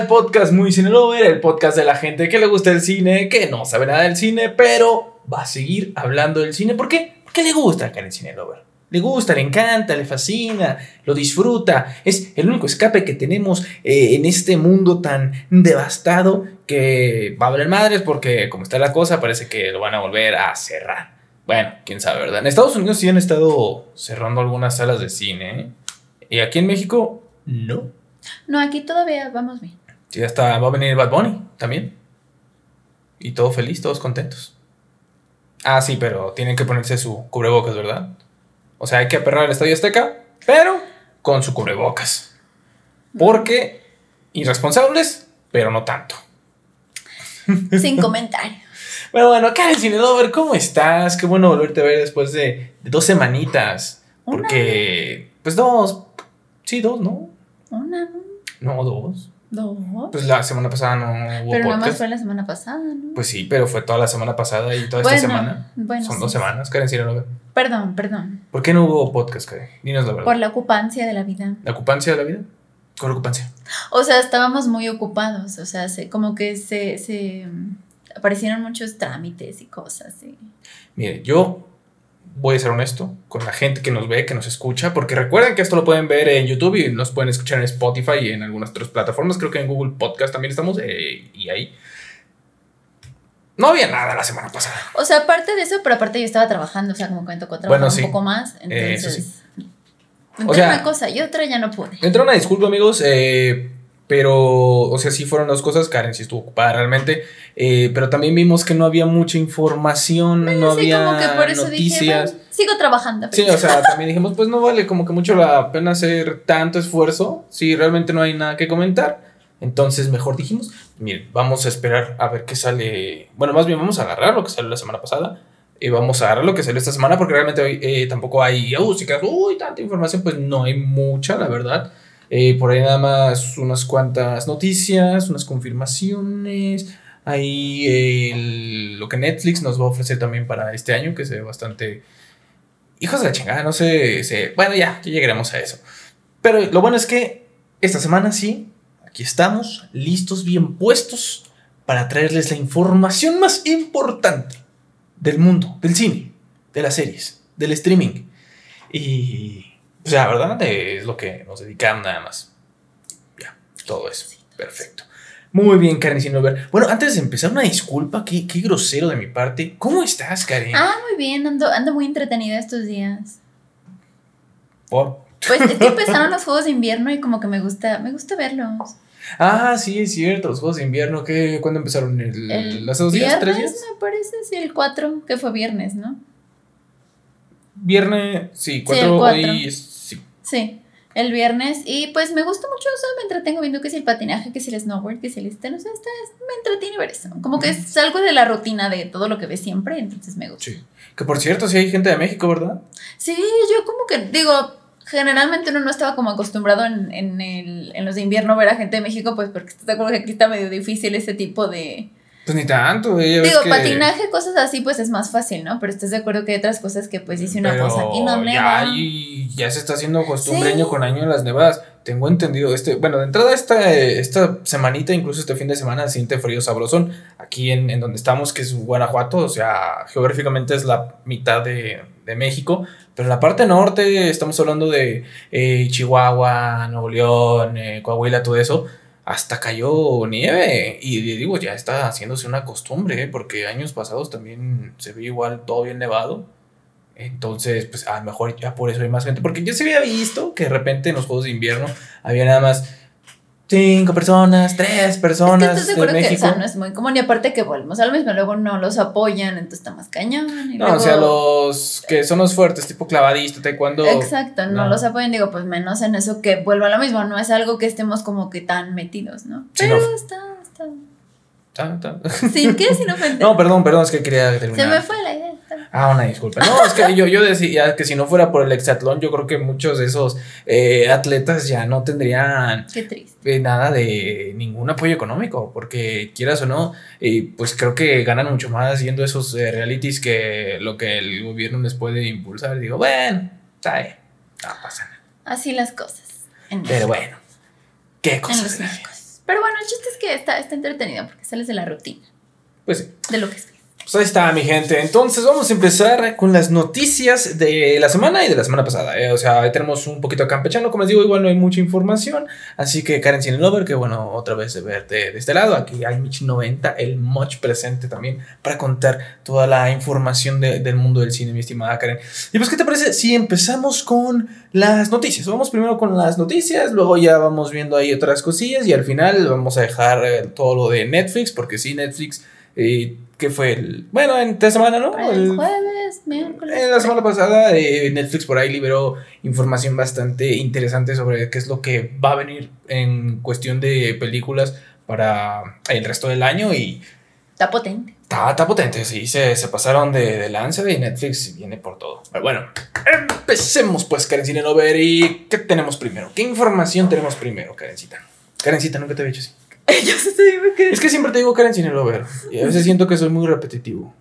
al podcast Muy Cine Lover, el podcast de la gente que le gusta el cine, que no sabe nada del cine, pero va a seguir hablando del cine. ¿Por qué? Porque le gusta Karen Cine Lover. Le gusta, le encanta, le fascina, lo disfruta. Es el único escape que tenemos eh, en este mundo tan devastado que va a haber madres porque como está la cosa parece que lo van a volver a cerrar. Bueno, quién sabe, ¿verdad? En Estados Unidos sí han estado cerrando algunas salas de cine. ¿eh? Y aquí en México, no. No, aquí todavía vamos bien. Sí, hasta va a venir Bad Bunny también. Y todo feliz, todos contentos. Ah, sí, pero tienen que ponerse su cubrebocas, ¿verdad? O sea, hay que aperrar el Estadio Azteca, pero con su cubrebocas. Porque irresponsables, pero no tanto. Sin comentario. Bueno, bueno, Karen Cinedover, ¿cómo estás? Qué bueno volverte a ver después de, de dos semanitas. Porque, pues dos. Sí, dos, ¿no? Una, ¿no? No, dos. Dos. Pues la semana pasada no hubo pero nada más podcast. fue la semana pasada, ¿no? Pues sí, pero fue toda la semana pasada y toda Bueno, esta semana. bueno, Son sí. dos semanas, Karen Cinedover. Perdón, perdón. ¿Por qué no hubo podcast, Karen? Dinos la verdad. Por la ocupancia de la vida. ¿La ocupancia de la vida? ¿Cuál ocupancia? O sea, estábamos muy ocupados. O sea, se, como que se, se aparecieron muchos trámites y cosas. Y... Mire, yo voy a ser honesto con la gente que nos ve, que nos escucha, porque recuerden que esto lo pueden ver en YouTube y nos pueden escuchar en Spotify y en algunas otras plataformas. Creo que en Google Podcast también estamos eh, y ahí. No había nada la semana pasada. O sea, aparte de eso, pero aparte yo estaba trabajando. O sea, como tocó trabajar Bueno, sí. un poco más. Entonces. Eso sí. Entre O sea- una cosa y otra ya no pude. Entra una disculpa, amigos, eh, pero, o sea, sí fueron dos cosas. Karen sí estuvo ocupada realmente, eh, pero también vimos que no había mucha información, no Sí, había como que por eso dije, noticias. bueno, sigo trabajando. Sí, o sea, también dijimos, pues no vale como que mucho la pena hacer tanto esfuerzo si realmente no hay nada que comentar. Entonces, mejor dijimos, miren, vamos a esperar a ver qué sale. Bueno, más bien vamos a agarrar lo que salió la semana pasada y vamos a agarrar lo que salió esta semana porque realmente hoy eh, tampoco hay, uh, si quedas, uy, tanta información, pues no hay mucha, la verdad. Eh, por ahí nada más unas cuantas noticias, unas confirmaciones. Hay el- lo que Netflix nos va a ofrecer también para este año, que se ve bastante hijos de la chingada, no sé, se- bueno, ya, ya llegaremos a eso. Pero lo bueno es que esta semana sí, aquí estamos, listos, bien puestos, para traerles la información más importante del mundo, del cine, de las series, del streaming. Y, o sea, ¿verdad? Es lo que nos dedicamos nada más. Ya, todo eso. Perfecto. Muy bien, Karen Sinover. Bueno, antes de empezar, una disculpa, qué, qué grosero de mi parte. ¿Cómo estás, Karen? Ah, muy bien, ando, ando muy entretenida estos días. Por- Pues es que empezaron los juegos de invierno y como que me gusta, me gusta verlos. Ah, sí, es cierto, los Juegos de Invierno, ¿qué, ¿cuándo empezaron? ¿El, El ¿Hace dos días? ¿Tres viernes, días? me parece, sí, el 4, que fue viernes, ¿no? Viernes, sí, el cuatro, cuatro. hoy es- sí. El viernes. Y pues me gusta mucho, o sea, me entretengo viendo que si el patinaje, que si el snowboard, que si el este, no sé, está, es- me entretiene ver eso. Como que es algo de la rutina de todo lo que ves siempre, entonces me gusta. Sí. Que por cierto, sí hay gente de México, ¿verdad? Sí, yo como que digo, generalmente uno no estaba como acostumbrado en, en, el, en los de invierno ver a gente de México, pues porque estás de acuerdo que aquí está medio difícil ese tipo de... Pues ni tanto, ves Digo, que- patinaje, cosas así, pues es más fácil, ¿no? Pero estás de acuerdo que hay otras cosas que pues dice una Pero cosa, aquí no ya, neva. ya se está haciendo costumbre Sí. año con año en las nevadas. Tengo entendido, este, bueno, de entrada esta, esta semanita, incluso este fin de semana, siente frío sabrosón. Aquí en, en donde estamos, que es Guanajuato, o sea, geográficamente es la mitad de, de México. Pero en la parte norte estamos hablando de eh, Chihuahua, Nuevo León, eh, Coahuila, todo eso. Hasta cayó nieve. Y digo, ya está haciéndose una costumbre, ¿eh? porque años pasados también se ve igual todo bien nevado. Entonces, pues a lo mejor ya por eso hay más gente. Porque yo se había visto que de repente en los Juegos de Invierno había nada más cinco personas, tres Es que personas de de acuerdo que, o sea, no es muy común y aparte que volvemos al mismo, luego no los apoyan, entonces está más cañón. Y No, luego, o sea, los que son los fuertes, tipo clavadista, taekwondo. Exacto, no, no. los apoyan, digo, pues menos en eso que vuelva a lo mismo, no es algo que estemos como que tan metidos, ¿no? Sí, Pero no. está, está. ¿Sin qué? Sin ofender. No, perdón, perdón, es que quería terminar. Se me fue la idea. Ah, una disculpa. No, es que yo, yo decía que si no fuera por el hexatlón, yo creo que muchos de esos eh, atletas ya no tendrían Qué triste. eh, nada de ningún apoyo económico, porque quieras o no, eh, pues creo que ganan mucho más haciendo esos eh, realities que lo que el gobierno les puede impulsar. Digo, bueno, está bien, no pasa nada. Así las cosas. Pero bueno, qué cosas. Pero bueno, el chiste es que está, está entretenido porque sales de la rutina. Pues sí. De lo que es. Pues ahí está, mi gente. Entonces vamos a empezar con las noticias de la semana y de la semana pasada. ¿eh? O sea, tenemos un poquito campechano. Como les digo, igual no hay mucha información. Así que Karen Cinelover, que bueno, otra vez de verte de este lado. Aquí hay Mich 90, el Much presente también para contar toda la información de- del mundo del cine, mi estimada Karen. Y pues, ¿qué te parece si empezamos con las noticias? Vamos primero con las noticias, luego ya vamos viendo ahí otras cosillas y al final vamos a dejar eh, todo lo de Netflix, porque sí, Netflix, eh, que fue el... Bueno, en esta semana, ¿no? El El- jueves, miércoles. en la semana pasada eh, Netflix por ahí liberó información bastante interesante sobre qué es lo que va a venir en cuestión de películas para el resto del año y Está potente. está, está potente, sí, se, se pasaron de, de lanza y Netflix viene por todo. Pero bueno, empecemos pues, Karencita Nover, y ¿qué tenemos primero? ¿Qué información tenemos primero, Karencita? Karencita, nunca te había dicho así. Yo sé, me quedé- Es que siempre te digo Karencita Lover y a veces siento que soy muy repetitivo.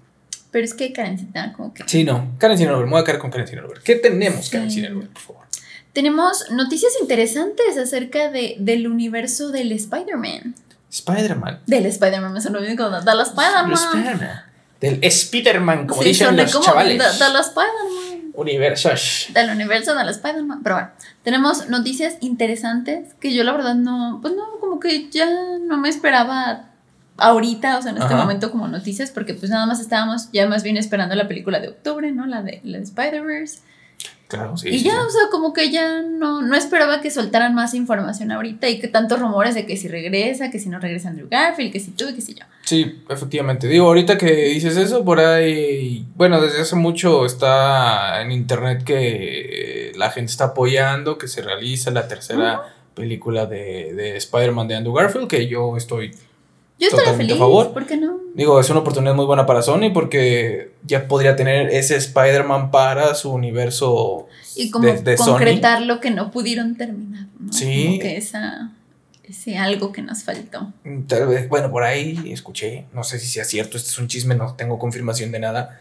Pero es que Karencita, como que. Sí, no, Karencita Lover, me voy a quedar con Karencita Lover. ¿Qué tenemos, Sí. Karencita Lover, por favor? Tenemos noticias interesantes acerca de, del universo del Spider-Man. Spider-Man. Del Spider-Man, me sonó bien como de la Spider-Man. Los Spider-Man. Del Spider-Man, como Sí, dicen los como chavales. De, de la Spider-Man. Universos. Del universo de la Spider-Man. Pero bueno, tenemos noticias interesantes que yo la verdad no, pues no, como que ya no me esperaba ahorita, o sea, en este Ajá. momento como noticias, porque pues nada más estábamos ya más bien esperando la película de octubre, ¿no? La de, la de Spider-Verse. Claro, sí. y ya, sí. o sea, como que ya no, no esperaba que soltaran más información ahorita y que tantos rumores de que si regresa, que si no regresa Andrew Garfield, que si tú y que si yo. Sí, efectivamente. Digo, ahorita que dices eso, por ahí, bueno, desde hace mucho está en internet que la gente está apoyando que se realiza la tercera película de, de Spider-Man de Andrew Garfield, que yo estoy Yo estaría feliz, favor. ¿por qué no? Digo, es una oportunidad muy buena para Sony porque ya podría tener ese Spider-Man para su universo Y como de, de Sony. concretar lo que no pudieron terminar, ¿no? Sí. Como que esa, ese algo que nos faltó. Tal vez, bueno, por ahí escuché, no sé si sea cierto, este es un chisme, no tengo confirmación de nada,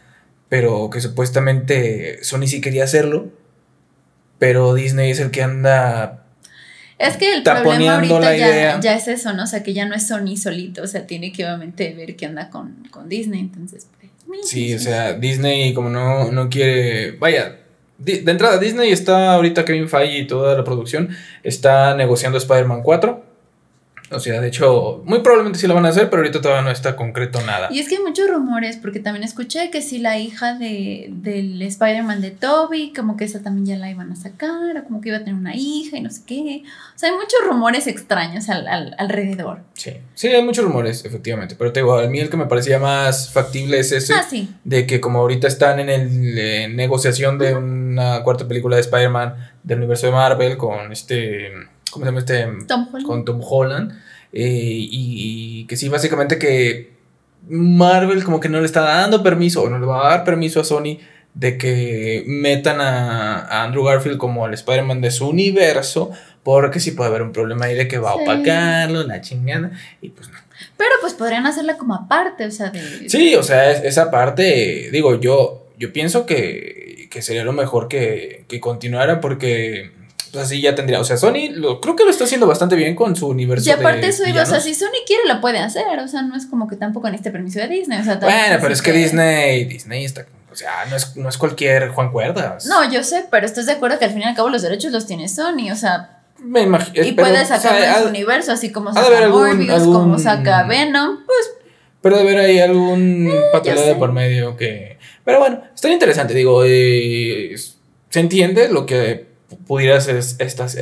pero que supuestamente Sony sí quería hacerlo, pero Disney es el que anda... Es que el problema ahorita ya, ya es eso, ¿no? O sea, que ya no es Sony solito, o sea, tiene que obviamente ver qué onda con, con Disney, entonces, pues, Sí, o sea, Disney como no, no quiere... Vaya, de entrada Disney está ahorita Kevin Feige y toda la producción está negociando Spider-Man 4. O sea, de hecho, muy probablemente sí lo van a hacer, pero ahorita todavía no está concreto nada. Y es que hay muchos rumores, porque también escuché que si la hija de, del Spider-Man de Toby, como que esa también ya la iban a sacar, o como que iba a tener una hija y no sé qué. O sea, hay muchos rumores extraños al, al- alrededor. Sí, sí, hay muchos rumores, efectivamente, pero te digo, a mí el que me parecía más factible es ese. Ah, sí. de que como ahorita están en el eh, negociación de una cuarta película de Spider-Man del universo de Marvel con este, ¿cómo se llama este? Tom Holland. Con Tom Holland. eh, y, y que sí, básicamente que Marvel como que no le está dando permiso o no le va a dar permiso a Sony de que metan a, a Andrew Garfield como el Spider-Man de su universo porque sí puede haber un problema ahí de que va a Sí. opacarlo, la chingada y pues no. Pero pues podrían hacerla como aparte, o sea, de... Sí, o sea, es- esa parte, digo, yo, yo pienso que, que sería lo mejor que, que continuara porque pues, así ya tendría, o sea, Sony lo, creo que lo está haciendo bastante bien con su universo. Y aparte de eso iba, o sea, si Sony quiere lo puede hacer, o sea, no es como que tampoco necesite permiso de Disney, o sea, Bueno, pero es que Disney, Disney está, o sea, no es, no es cualquier Juan Cuerdas. No, yo sé, pero estás de acuerdo que al fin y al cabo los derechos los tiene Sony, o sea, me imagino. y puede sacarlo en su universo, así como saca haber algún- Morbius, como saca Venom, pues Pero de haber ahí algún sé. de por medio que. Pero bueno, está interesante. Digo, eh, se entiende lo que pudiera ser estas.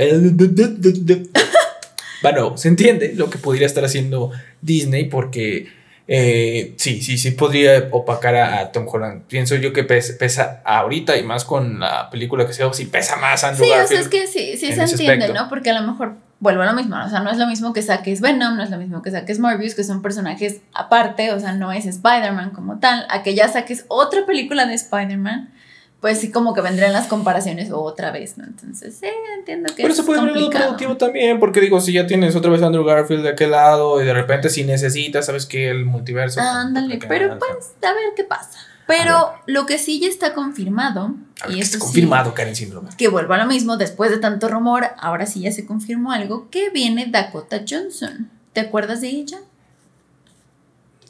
bueno, se entiende lo que pudiera estar haciendo Disney porque. eh, sí, sí, sí podría opacar a, a Tom Holland. Pienso yo que pes- pesa ahorita y más con la película que se sí pesa más Andrew sí, o sea, es que sí, sí en se entiende, aspecto. ¿no? Porque a lo mejor vuelvo a lo mismo, o sea, no es lo mismo que saques Venom, no es lo mismo que saques Morbius, que son personajes aparte, o sea, no es Spider-Man como tal, a que ya saques otra película de Spider-Man, pues sí como que vendrían las comparaciones otra vez, ¿no? Entonces, sí, entiendo que Pero se puede ver complicado. productivo también, porque digo, si ya tienes otra vez a Andrew Garfield de aquel lado y de repente si necesitas, sabes que el multiverso. pues, Ándale, pero pues a ver qué pasa. Pero lo que sí ya está confirmado, A ver, y que está sí, confirmado, Karen Síndrome. que vuelvo a lo mismo, después de tanto rumor, ahora sí ya se confirmó algo, que viene Dakota Johnson. ¿Te acuerdas de ella?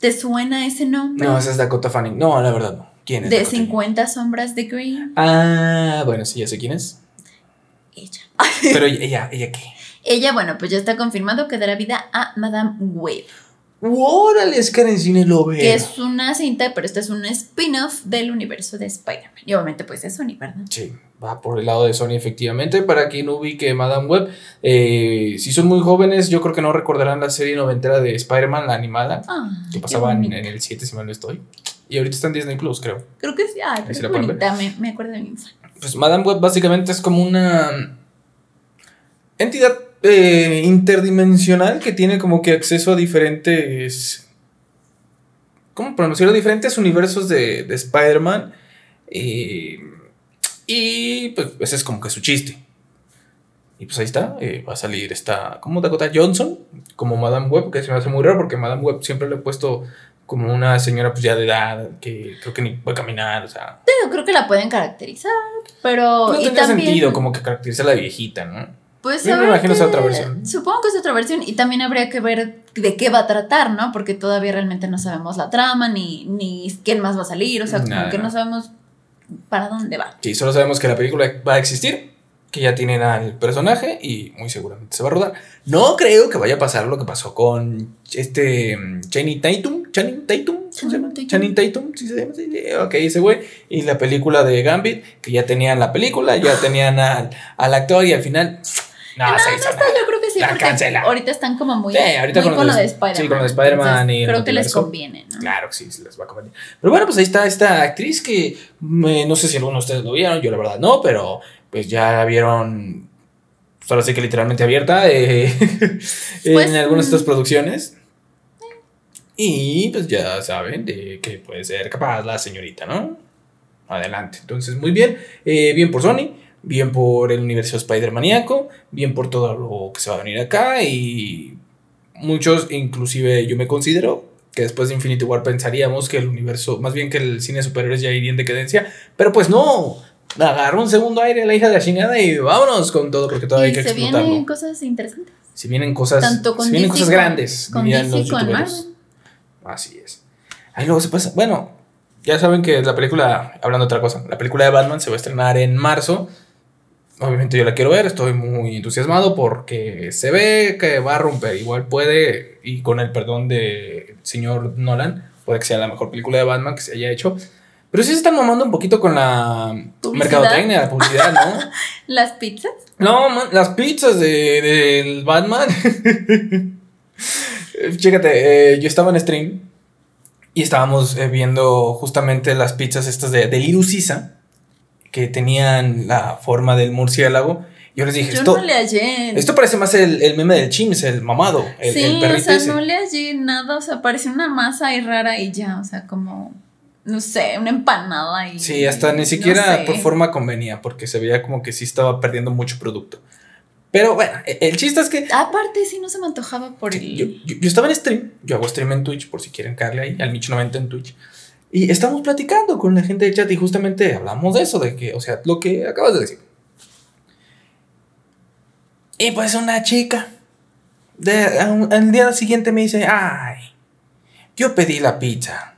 ¿Te suena ese nombre? No, esa es Dakota Fanning. No, la verdad no. ¿Quién es? De Dakota? 50 sombras de Grey. Ah, bueno, sí, ya sé quién es. Ella. Pero ella, ¿ella qué? Ella, bueno, pues ya está confirmado que dará vida a Madame Web. Órale, es que en el cine lo veo. Que es una cinta, pero esta es un spin-off del universo de Spider-Man. Y obviamente, pues de Sony, ¿verdad? Sí, va por el lado de Sony, efectivamente. Para quien ubique Madame Web, eh, si son muy jóvenes, yo creo que no recordarán la serie noventera de Spider-Man, la animada, Ah, que pasaba en, en el 7, si mal no estoy. Y ahorita está en Disney Plus, creo. Creo que sí. Es la pueden bonita. Me, me acuerdo de mi infancia. Pues Madame Web básicamente es como una entidad eh, interdimensional que tiene como que acceso a diferentes. ¿Cómo pronunciarlo? Diferentes universos de, de Spider-Man. eh, y pues ese es como que su chiste. Y pues ahí está, eh, va a salir esta, como Dakota Johnson, como Madame Web, que se me hace muy raro porque Madame Web siempre le he puesto como una señora pues ya de edad, que creo que ni puede caminar, o sea, creo que la pueden caracterizar. Pero. no y tendría también, sentido como que caracteriza a la viejita, ¿no? Pues Yo me imagino que- esa otra versión. Supongo que es otra versión. Y también habría que ver de qué va a tratar, ¿no? Porque todavía realmente no sabemos la trama, ni, ni quién más va a salir. O sea, como que no no. sabemos para dónde va. Sí, solo sabemos que la película va a existir, que ya tienen al personaje y muy seguramente se va a rodar. No creo que vaya a pasar lo que pasó con este mm, Channing Tatum, Channing Tatum, ¿cómo se llama? Channing Tatum. Sí se llama, sí, sí, ok, ese güey, y la película de Gambit, que ya tenían la película, ya tenían al, al actor y al final, no, No, se no hizo está, nada. yo creo que sí, La cancela. ahorita están como muy, Sí, ahorita muy con con, lo de- de Spider-Man. sí, con lo de Spider-Man y Creo que les conviene, ¿no? Claro que sí, les va a convenir. Pero bueno, pues ahí está esta actriz que me- no sé si alguno de ustedes lo vieron, yo la verdad no, pero pues ya la vieron, pues ahora sí que literalmente abierta eh, Pues, en algunas de estas mm. producciones. Y pues ya saben de que puede ser capaz la señorita, ¿no? Adelante. Entonces, muy bien. Eh, bien por Sony, bien por el universo Spider-Maníaco, bien por todo lo que se va a venir acá y muchos, inclusive yo me considero que después de Infinity War pensaríamos que el universo, más bien que el cine superhéroes ya iría en decadencia, pero pues no, agarra un segundo aire a la hija de la chingada y vámonos con todo porque todavía hay y que se explotarlo. vienen cosas interesantes. Si vienen cosas, Tanto con si vienen DC cosas con- grandes, Con dirían DC los con youtuberos. Así es. Ahí luego se pasa. Bueno, ya saben que la película, hablando de otra cosa, la película de Batman se va a estrenar en marzo. Obviamente yo la quiero ver, estoy muy entusiasmado porque se ve que va a romper. Igual puede, y con el perdón del señor Nolan, puede que sea la mejor película de Batman que se haya hecho. Pero sí se están mamando un poquito con la ¿Publicidad? mercadotecnia, la publicidad, ¿no? Las pizzas. No, man, las pizzas de, Batman. Chécate, eh, yo estaba en stream y estábamos eh, viendo justamente las pizzas estas de, de Little Sisa, que tenían la forma del murciélago. Yo les dije, Yo esto, no le hallé. esto parece más el, el meme del Chims, el mamado, el, sí, el o sea, ese. no le hallé nada. O sea, parecía una masa ahí rara y ya. O sea, como. No sé, una empanada y. Sí, hasta ni no siquiera sé. por forma convenía, porque se veía como que sí estaba perdiendo mucho producto. Pero bueno, e- el chiste es que Aparte, sí, no se me antojaba por el. Yo, yo- yo estaba en stream, yo hago stream en Twitch, por si quieren caerle ahí, al Micho 90 en Twitch. Y estamos platicando con la gente de chat y justamente hablamos de eso, de que, o sea, lo que acabas de decir. Y pues una chica, de, al día siguiente me dice, ay, yo pedí la pizza.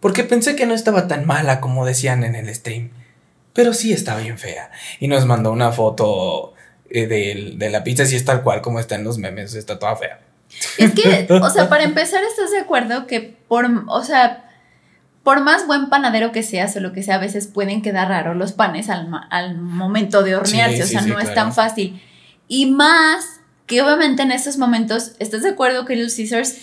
Porque pensé que no estaba tan mala como decían en el stream. Pero sí estaba bien fea. Y nos mandó una foto eh, de, la pizza, si es tal cual como está en los memes, está toda fea. Es que, o sea, para empezar, ¿estás de acuerdo que por, o sea, por más buen panadero que seas o lo que sea, a veces pueden quedar raros los panes al, al momento de hornearse, Sí, o sí, sea, sí, no es claro. tan fácil. Y más que obviamente en estos momentos, ¿estás de acuerdo que Little Caesars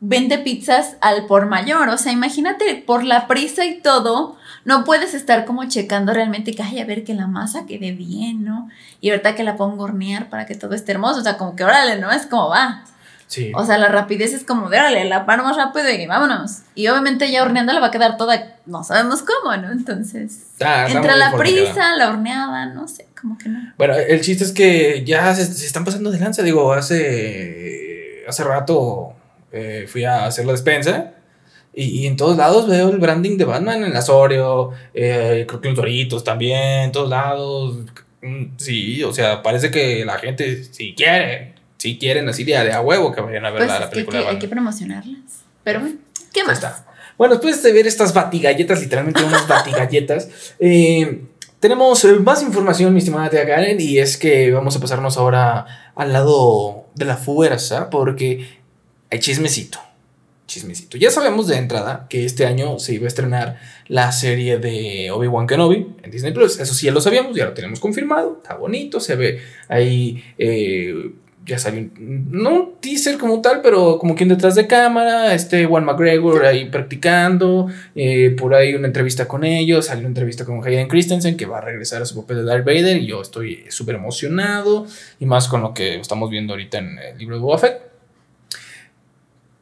vende pizzas al por mayor? O sea, imagínate, por la prisa y todo, no puedes estar como checando realmente que, ay, a ver que la masa quede bien, ¿no? Y ahorita que la pongo a hornear para que todo esté hermoso, o sea, como que órale, ¿no? Es como va. Sí. O sea, la rapidez es como de, órale, la paro más rápido y vámonos. Y obviamente ya horneando la va a quedar toda, no sabemos cómo, ¿no? Entonces, Ah, entre la queda. prisa, la horneada, no sé, como que no. Bueno, el chiste es que ya se, se están pasando de lanza. Digo, hace, hace rato eh, fui a hacer la despensa y, y en todos lados veo el branding de Batman en la Oreo, eh, creo que los Doritos también, en todos lados. Mm, Sí, o sea, parece que la gente, si quiere, si quieren así de, de a huevo que vayan a ver Pues la, la que película. que, de hay que promocionarlas. Pero bueno, ¿qué más? está. Bueno, después de ver estas batigalletas, literalmente unas batigalletas, eh, tenemos eh, más información, mi estimada tía Karen, y es que vamos a pasarnos ahora al lado de la fuerza, porque hay chismecito. Chismecito. Ya sabemos de entrada que este año se iba a estrenar la serie de Obi-Wan Kenobi en Disney Plus. Eso sí, ya lo sabíamos, ya lo tenemos confirmado. Está bonito, se ve ahí. eh, ya salió no un teaser como tal, pero como quien detrás de cámara, este Juan McGregor ahí practicando, eh, por ahí una entrevista con ellos, salió una entrevista con Hayden Christensen que va a regresar a su papel de Darth Vader y yo estoy súper emocionado y más con lo que estamos viendo ahorita en el libro de Boba Fett.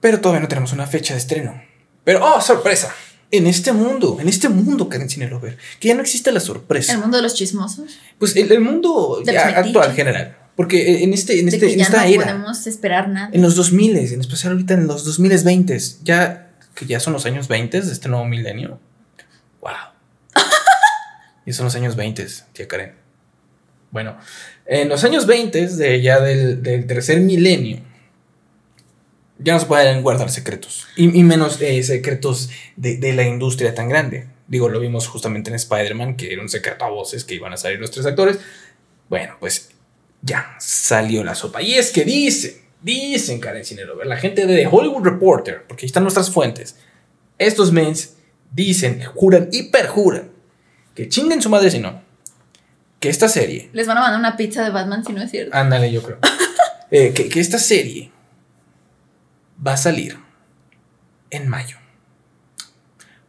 Pero todavía no tenemos una fecha de estreno. Pero, oh, sorpresa. En este mundo, en este mundo, Karen Cinelover, que ya no existe la sorpresa. El mundo de los chismosos. Pues el, el mundo ya actual, general. Porque en, este, en, de este, que en ya esta no era, podemos esperar nada. en los 2000, en especial ahorita en los 2020, ya que ya son los años 20 de este nuevo milenio. ¡Wow! y son los años 20, tía Karen. Bueno, en los años 20 de ya del, del tercer milenio, ya no se pueden guardar secretos. Y, y menos eh, secretos de, de la industria tan grande. Digo, lo vimos justamente en Spider-Man, que era un secreto a voces que iban a salir los tres actores. Bueno, pues ya salió la sopa. Y es que dicen, dicen Karen Cinelover, la gente de The Hollywood Reporter, porque ahí están nuestras fuentes. Estos mens dicen, juran y perjuran que chinguen su madre si no. Que esta serie Les van a mandar una pizza de Batman si no es cierto. Ándale, yo creo. Eh, que, que esta serie va a salir en mayo.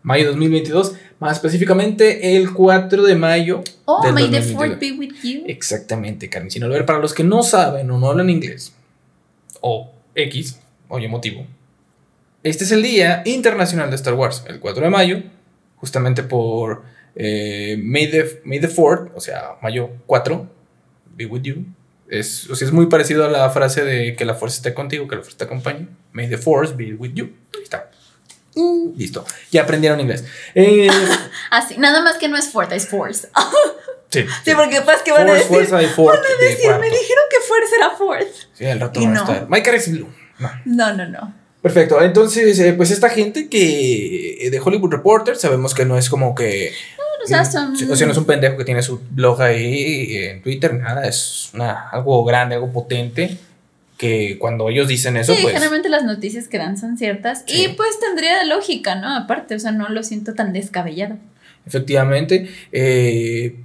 Mayo 2022, más específicamente el 4 de mayo. Oh, del may the 2022. fourth be with you. Exactamente, Karen. Sin olvidar, para los que no saben o no hablan inglés, o X, o emotivo, este es el Día Internacional de Star Wars, el 4 de mayo, justamente por eh, May, the, May the 4th, o sea, mayo 4, be with you. Es, o sea, es muy parecido a la frase de que la fuerza esté contigo, que la fuerza te acompañe. May the force be with you. Ahí está. Mm, Listo. Ya aprendieron inglés. Eh, Así, nada más que no es fourth, es force. sí. Sí, porque pues que van a Force, decir. fuerza y. Van a de decir, me dijeron que force era fourth. Sí, al rato Y van a no. estar. My car is blue. No. No, no, no. Perfecto. Entonces, eh, pues esta gente que eh, de Hollywood Reporter, sabemos que no es como que. O sea, son. O sea, no es un pendejo que tiene su blog ahí eh, en Twitter, nada. Es una, algo grande, algo potente. Que cuando ellos dicen eso, Sí, pues. generalmente las noticias que dan son ciertas. Sí. Y pues tendría lógica, ¿no? Aparte, o sea, no lo siento tan descabellado. Efectivamente. eh,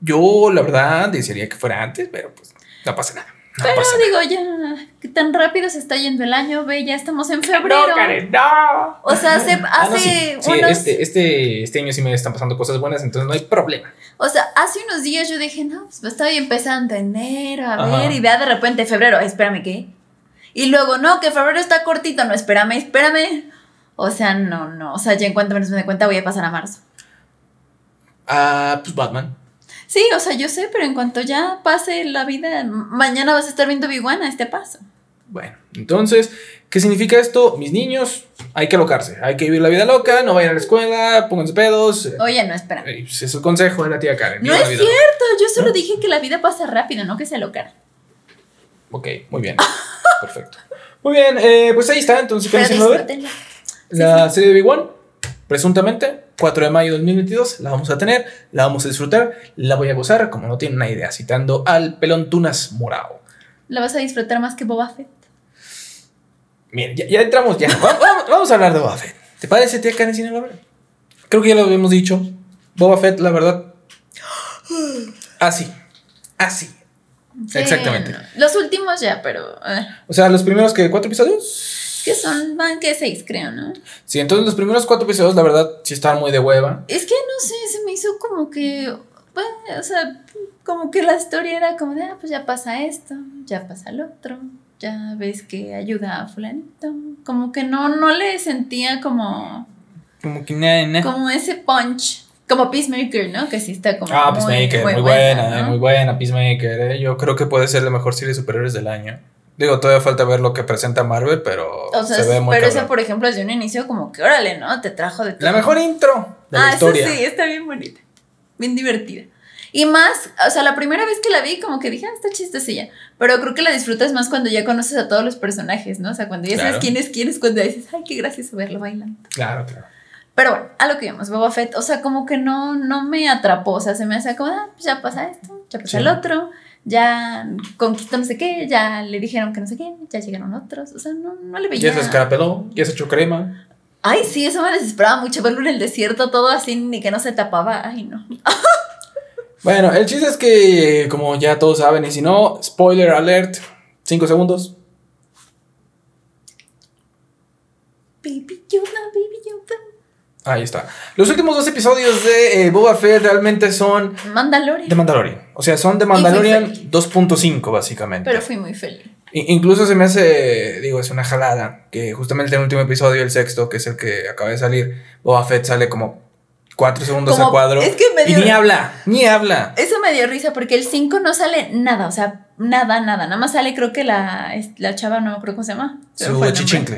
yo, la verdad, desearía que fuera antes, pero pues no pasa nada. Pero digo, ya, que tan rápido se está yendo el año, ve, ya estamos en febrero. No, Karen, no. O sea, hace, Ah, no, hace sí. Sí, unos. este, este, este año sí me están pasando cosas buenas, entonces no hay problema. O sea, hace unos días yo dije, no, pues estoy empezando enero, a Ajá. ver, y vea de repente febrero, espérame, ¿qué? Y luego, no, que febrero está cortito, no, espérame, espérame. O sea, no, no, o sea, ya en cuanto menos me dé cuenta voy a pasar a marzo. Ah, pues Batman. Sí, o sea, yo sé, pero en cuanto ya pase la vida, mañana vas a estar viendo Big One a este paso. Bueno, entonces, ¿qué significa esto? Mis niños, hay que alocarse, hay que vivir la vida loca, no vayan a la escuela, pónganse pedos. Oye, no, espera. ese es el consejo de la tía Karen. No es la vida loca. cierto, yo solo ¿No? dije que la vida pasa rápido, no que se alocara. Ok, muy bien. Perfecto. Muy bien, eh, pues ahí está, entonces, ¿qué Pero vamos a ver? disfrútenla. La serie de Big One, presuntamente, 4 de mayo de 2022, la vamos a tener, la vamos a disfrutar, la voy a gozar, como no tienen una idea, citando al pelón Tunas Morao. La vas a disfrutar más que Boba Fett. Miren, ya, ya entramos, ya. Va- Vamos, vamos a hablar de Boba Fett. ¿Te parece, tía Karen Cine Lover? Creo que ya lo habíamos dicho. Boba Fett, la verdad. Así. Así. Sí, Exactamente. Los últimos ya, pero. eh, O sea, los primeros que cuatro episodios. Que son, van que seis, creo, ¿no? Sí, entonces los primeros cuatro episodios, la verdad, sí estaban muy de hueva. Es que no sé, se me hizo como que. bueno, o sea, como que la historia era como de, ah, pues ya pasa esto, ya pasa el otro, ya ves que ayuda a Fulanito. Como que no, no le sentía como. Como que nada, nada. Como ese punch. Como Peacemaker, ¿no? Que sí está como. Ah, muy- Peacemaker, muy, buena, eh, muy buena, Peacemaker. eh. Yo creo que puede ser la mejor serie de superhéroes del año. Digo, todavía falta ver lo que presenta Marvel, pero O sea, se ve muy pero esa, cabrón. por ejemplo, desde un inicio, como que órale, ¿no? Te trajo de todo. La mejor intro de ah, la historia. eso sí, está bien bonita. Bien divertida. Y más, o sea, la primera vez que la vi, como que dije, ah, está chistosilla. Pero creo que la disfrutas más cuando ya conoces a todos los personajes, ¿no? O sea, cuando ya sabes Claro. quién es quién, es cuando dices, ay, qué gracioso verlo bailando. Claro, claro. Pero bueno, a lo que vimos, Boba Fett, o sea, como que no, no me atrapó, o sea, se me hace como, ah, pues ya pasa esto, ya pasa Sí. el otro, ya conquistó no sé qué, ya le dijeron que no sé qué, ya llegaron otros, o sea, no, no le veía. Ya se escarapeló, ya se echó crema. Ay, sí, eso me desesperaba mucho, verlo en el desierto, todo así, ni que no se tapaba, ay, no. Bueno, el chiste es que, como ya todos saben, y si no, spoiler alert, 5 segundos. Baby Yoda, Baby Yoda. Ahí está. Los últimos dos episodios de eh, Boba Fett realmente son Mandalorian. de Mandalorian. O sea, son de Mandalorian feliz. 2.5, básicamente. Pero fui muy feliz. I- Incluso se me hace, digo, es una jalada, que justamente en el último episodio, el sexto, que es el que acaba de salir, Boba Fett sale como 4 segundos Como- a cuadro. es que me y dio- ni habla, ni habla. Eso me dio risa porque el 5 no sale nada, o sea, nada, nada. Nada más sale, creo que la, la chava, no creo cómo se llama. Su.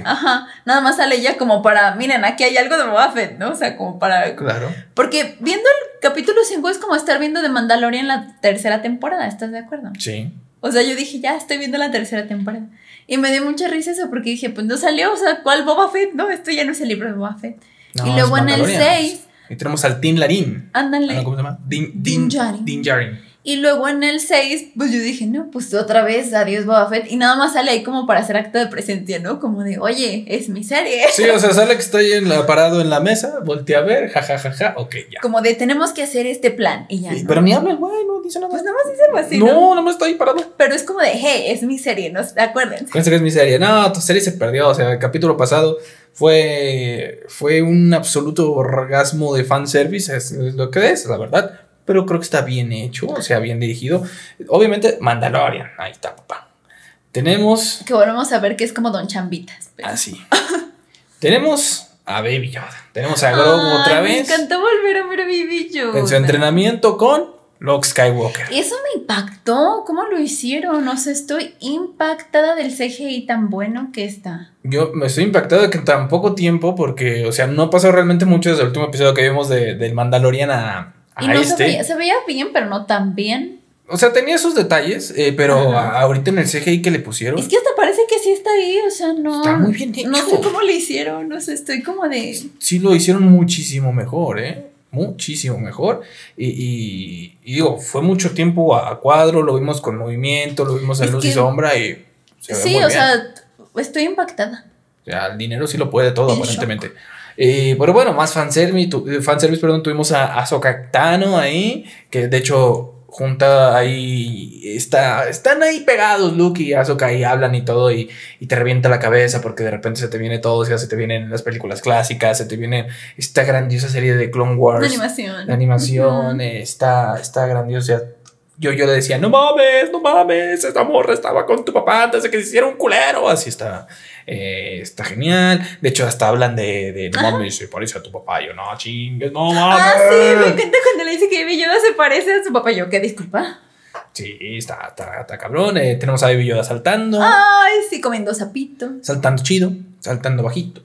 Ajá. Nada más sale ella como para, miren, aquí hay algo de Boba Fett, ¿no? O sea, como para. Claro. Porque viendo el capítulo 5 es como estar viendo de Mandalorian la tercera temporada, ¿estás de acuerdo? Sí. O sea, yo dije, ya estoy viendo la tercera temporada. Y me dio mucha risa eso porque dije, pues no salió, o sea, ¿cuál Boba Fett? No, esto ya no es el libro de Boba Fett. No, y luego en el Mandalorian. 6, Y tenemos al Tin Larín. ándale. Ah, ¿Cómo se llama? Din, Din Din, Djarin. Din Djarin. Y luego en el 6, pues yo dije, no, pues otra vez, adiós Boba Fett. Y nada más sale ahí como para hacer acto de presencia, ¿no? Como de, oye, es mi serie. Sí, o sea, sale que ahí en la- parado en la mesa, voltea a ver, jajajaja, ja, ja, ja, ok, ya. Como de, tenemos que hacer este plan. Y ya. Pero ni habla el güey, no dice nada. Pues nada más dice algo así, ¿no? no, no me está ahí parado. Pero es como de, hey, es mi serie, ¿no? Acuérdense. Acuérdense que es mi serie. No, tu serie se perdió. O sea, el capítulo pasado fue, fue un absoluto orgasmo de fanservice. Es lo que es, la verdad. Pero creo que está bien hecho, o sea, bien dirigido. Obviamente, Mandalorian. Ahí está, papá. Tenemos. Que volvemos a ver que es como Don Chambitas. pero- Así. Tenemos a Baby Yoda. Tenemos a Grogu Ay, otra Me vez. encantó volver a ver a Baby Yoda. En su entrenamiento con Luke Skywalker. Eso me impactó. ¿Cómo lo hicieron? O sea, estoy impactada del CGI tan bueno que está. Yo me estoy impactado de que en tan poco tiempo, porque, o sea, no pasó realmente mucho desde el último episodio que vimos de, del Mandalorian a Y no se veía, se veía bien, pero no tan bien. O sea, tenía sus detalles, eh, pero Ajá. ahorita en el CGI que le pusieron, Es que hasta parece que sí está ahí, o sea, no. está muy bien hecho. No sé cómo le hicieron, no sé, estoy como de. Sí lo hicieron muchísimo mejor, ¿eh? Muchísimo mejor. Y, y- y digo, fue mucho tiempo a, a cuadro, lo vimos con movimiento, lo vimos en Es luz y sombra y se ve Sí, muy o bien. sea, estoy impactada. O sea, el dinero sí lo puede todo, En aparentemente. Eh, pero bueno, más fanservice, tu, eh, fanservice, perdón, tuvimos a, a Tano ahí, que de hecho junta ahí, está, están ahí pegados Luke y Ahsoka y hablan y todo y, y te revienta la cabeza porque de repente se te viene todo, o sea, se te vienen las películas clásicas, se te viene esta grandiosa serie de Clone Wars. La animación. La animación está, está grandiosa. Yo, yo le decía, no mames, no mames, esta morra estaba con tu papá antes de que se hiciera un culero. Así está, eh, está genial. De hecho, hasta hablan de, de no mames, se parece a tu papá. Yo, no chingues, no mames. Ah, sí, me encanta cuando le dice que Baby Yoda se parece a su papá. Yo, ¿qué? Disculpa. Sí, está, está, está cabrón. Eh, tenemos a Baby Yoda saltando, Ay, sí, comiendo sapito. saltando chido, saltando bajito.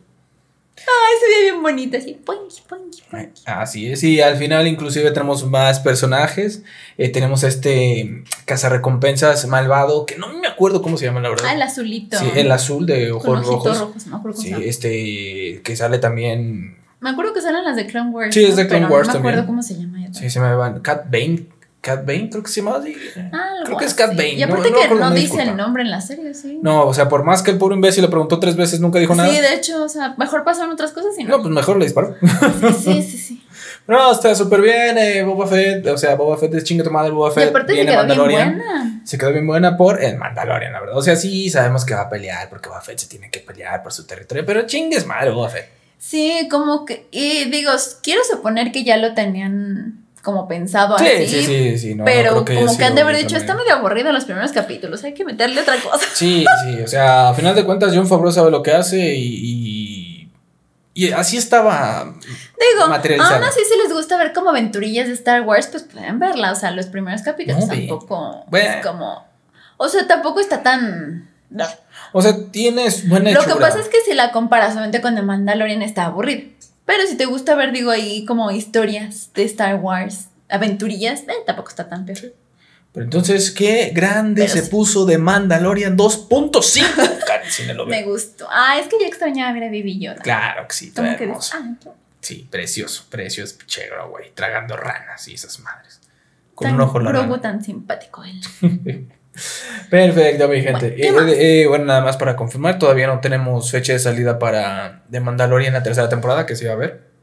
Ay, se ve bien bonita, así. Ponky, ponky, ponky. Así es, y al final inclusive tenemos más personajes. Eh, tenemos este cazarrecompensas malvado, que no me acuerdo cómo se llama la verdad. Ah, el azulito. Sí, el azul de ojos rojos. rojos. No me acuerdo cómo Sí, este que sale también. Me acuerdo que salen las de Clone Wars. Sí, es de Clone Wars No me acuerdo también. cómo se llama. Sí, se me van. Cat Bane. Cat Bane, creo que se llama así. Algo creo que es así. Cat Bane. Y aparte no que no dice disculpa. el nombre en la serie, sí. No, o sea, por más que el pobre imbécil le preguntó tres veces, nunca dijo nada. Sí, de hecho, o sea, mejor pasaron otras cosas y No, no. pues mejor le disparó. Sí, sí, sí. No, está súper bien. Eh, Boba Fett. O sea, Boba Fett es chinga tu madre. Boba Y Fett. aparte se viene quedó bien Mandalorian. buena. Se quedó bien buena por el Mandalorian, la verdad. O sea, sí sabemos que va a pelear porque Boba Fett se tiene que pelear por su territorio. Pero chingues madre, Boba Fett. Sí, como que. Y digo, quiero suponer que ya lo tenían como pensado Sí, así. sí, sí, sí. no, pero que como que han de haber dicho, está medio aburrido los primeros capítulos, hay que meterle otra cosa. Sí, sí, o sea, a final de cuentas John Favreau sabe lo que hace y, y, y así estaba. Digo, aún así si les gusta ver como aventurillas de Star Wars, pues pueden verla. O sea, los primeros capítulos No, tampoco Bueno. es como. O sea, tampoco está tan. O sea, tienes buena Lo hechura. que pasa es que si la comparas solamente con The Mandalorian está aburrido. Pero si te gusta ver, digo, ahí como historias de Star Wars, aventurillas, eh, tampoco está tan peor. Pero entonces, qué grande Pero se sí. puso de Mandalorian 2.5. Karen Cinelover. Me gustó. Ah, es que yo extrañaba ver a Baby Yoda. Claro que sí, que hermoso. ah, qué- Sí, precioso, precioso, pichegro, güey. Tragando ranas y esas madres. Con tan un ojo en la Grogu rana. tan simpático él. Perfecto, mi gente. Bueno, ¿qué Eh, eh, eh, bueno, nada más para confirmar, todavía no tenemos fecha de salida para The Mandalorian la tercera temporada que se va a ver.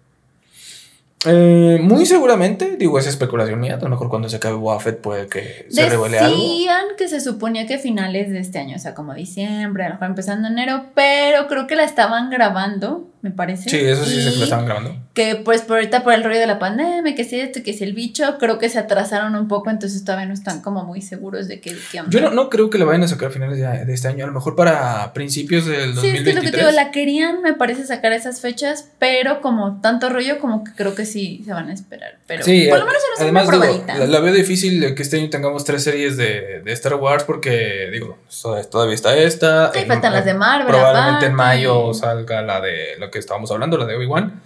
Eh, muy seguramente, digo, es especulación mía. A lo mejor cuando se acabe Boba Fett puede que se revele algo. Decían que se suponía que finales de este año, o sea, como diciembre, a lo mejor empezando enero, pero creo que la estaban grabando, me parece. Sí, eso sí que y lo estaban grabando. Que pues por ahorita por el rollo de la pandemia, que si esto, que si el bicho, creo que se atrasaron un poco, entonces todavía no están como muy seguros de qué, qué onda. Yo no, no creo que la vayan a sacar a finales de, de este año. A lo mejor para principios del Sí, es 2023. que lo que te digo, la querían, me parece, sacar esas fechas, pero como tanto rollo, como que creo que sí se van a esperar. Pero Sí, por lo menos ya no además una digo, la, la veo difícil que este año tengamos tres series de, de Star Wars porque, digo, todavía está esta. Sí, en- faltan las de Marvel. Probablemente en mayo salga la de que estábamos hablando, la de Obi-Wan.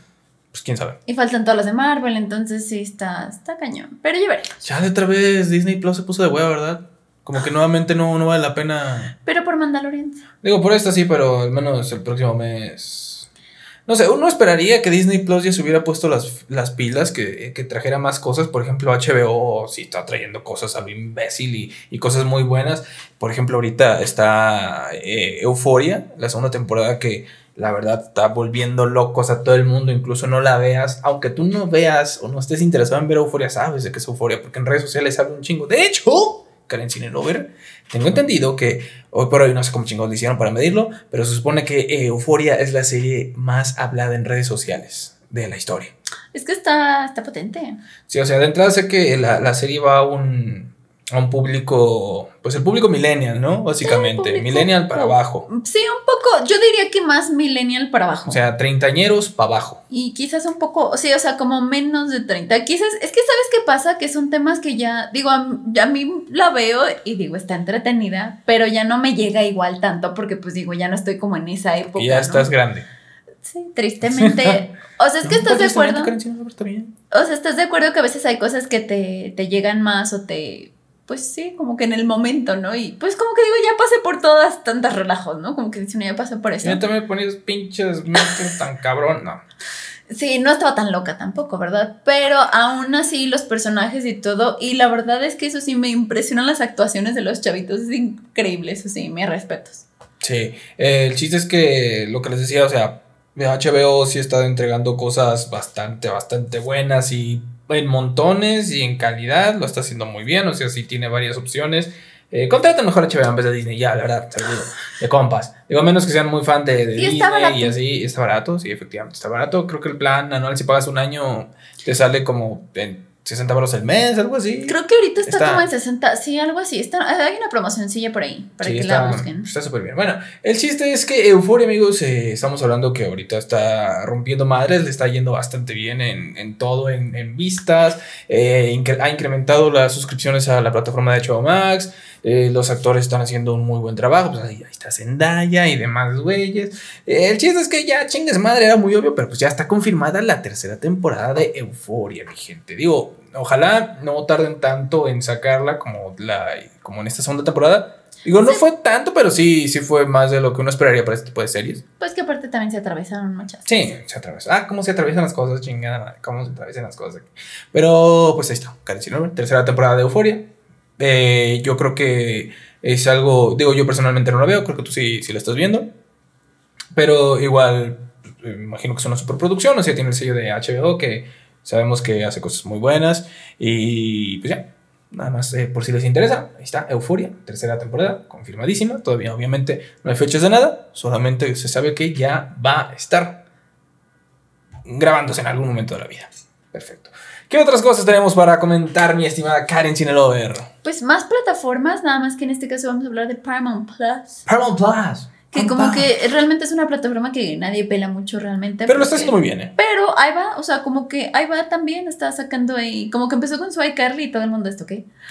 Pues quién sabe. Y faltan todas las de Marvel, entonces sí está, está cañón. Pero yo veré. Ya de otra vez Disney Plus se puso de hueva, ¿verdad? Como que nuevamente no, no vale la pena. Pero por Mandalorian. Digo, por esta sí, pero al menos el próximo mes. No sé, uno esperaría que Disney Plus ya se hubiera puesto las, las pilas, que, que trajera más cosas. Por ejemplo, HBO sí está trayendo cosas a lo imbécil y, y cosas muy buenas. Por ejemplo, ahorita está eh, Euforia, la segunda temporada que la verdad está volviendo locos a todo el mundo, incluso no la veas. Aunque tú no veas o no estés interesado en ver Euforia, sabes de qué es Euforia, porque en redes sociales habla un chingo. De hecho, Karen Cinelover, tengo entendido que hoy por hoy no sé cómo chingados lo hicieron para medirlo, pero se supone que eh, Euforia es la serie más hablada en redes sociales de la historia. Es que está, está potente. Sí, o sea, de entrada sé que la, la serie va a un, a un público, pues el público millennial, ¿no? Básicamente, millennial para abajo. Sí, un poco, yo diría que más millennial para abajo. O sea, treintañeros para abajo. y quizás un poco, sí, o sea, como menos de 30. Quizás, es que sabes qué pasa, que son temas que ya, digo, a, a mí la veo y digo, está entretenida, pero ya no me llega igual tanto porque pues digo, ya no estoy como en esa época. y ya ¿no? estás grande. Sí, tristemente. O sea, es que No, estás de acuerdo. Karen Cinelover, está bien. O sea, ¿estás de acuerdo que a veces hay cosas que te, te llegan más o te... Pues sí, como que en el momento, ¿no? Y pues como que digo, ya pasé por todas tantas relajos, ¿no? Como que dice, uno ya pasó por eso. Ya te me ponías pinches mentes tan cabrón, no. Sí, no estaba tan loca tampoco, ¿verdad? Pero aún así los personajes y todo, y la verdad es que eso sí me impresionan las actuaciones de los chavitos, es increíble, eso sí, mis respetos. Sí, eh, el chiste es que lo que les decía, o sea, HBO sí está entregando cosas bastante, bastante buenas y en montones y en calidad, lo está haciendo muy bien, o sea, sí tiene varias opciones. Eh, contraten mejor HBO en vez de Disney, ya, la verdad, te lo digo, de compas. Digo, a menos que sean muy fan de, de Y Disney y así, está barato, sí, efectivamente, está barato. Creo que el plan anual, si pagas un año, te sale como en 60 baros el mes, algo así. Creo que ahorita está, Está- como en 60, sí, algo así, está, hay una promocioncilla por ahí, para Sí, que está, la busquen. Está súper bien. Bueno, el chiste es que Euforia, amigos, eh, estamos hablando que ahorita está rompiendo madres, le está yendo bastante bien en, en todo, en, en vistas, eh, incre- ha incrementado las suscripciones a la plataforma de HBO Max, eh, los actores están haciendo un muy buen trabajo, pues ahí, ahí está Zendaya y demás güeyes. El chiste es que ya chingues madre, era muy obvio, pero pues ya está confirmada la tercera temporada de Euforia, mi gente. Digo, ojalá no tarden tanto en sacarla como, la, como en esta segunda temporada. Digo, no Sí. fue tanto, pero sí, sí fue más de lo que uno esperaría para este tipo de series. Pues que aparte también se atravesaron muchas. Sí, se atraviesa. Ah, cómo se atraviesan las cosas, chingada madre, cómo se atraviesan las cosas. Pero, pues ahí está, Karen tercera temporada de Euforia. Eh, yo creo que es algo, digo, yo personalmente no la veo, creo que tú sí, sí la estás viendo. Pero igual, eh, imagino que es una superproducción, o sea, tiene el sello de HBO que sabemos que hace cosas muy buenas. Y pues ya, nada más eh, por si les interesa, ahí está, Euforia, tercera temporada, confirmadísima. Todavía, obviamente, no hay fechas de nada, solamente se sabe que ya va a estar grabándose en algún momento de la vida. Perfecto. ¿Qué otras cosas tenemos para comentar, mi estimada Karen Cinelover? Pues más plataformas, nada más que en este caso vamos a hablar de Paramount Plus. Paramount Plus. Que como que realmente es una plataforma que nadie pela mucho realmente. Pero lo está porque- haciendo muy bien, ¿eh? Pero ahí va, o sea, como que ahí va también, está sacando ahí, como que empezó con su iCarly y todo el mundo esto, ¿ok?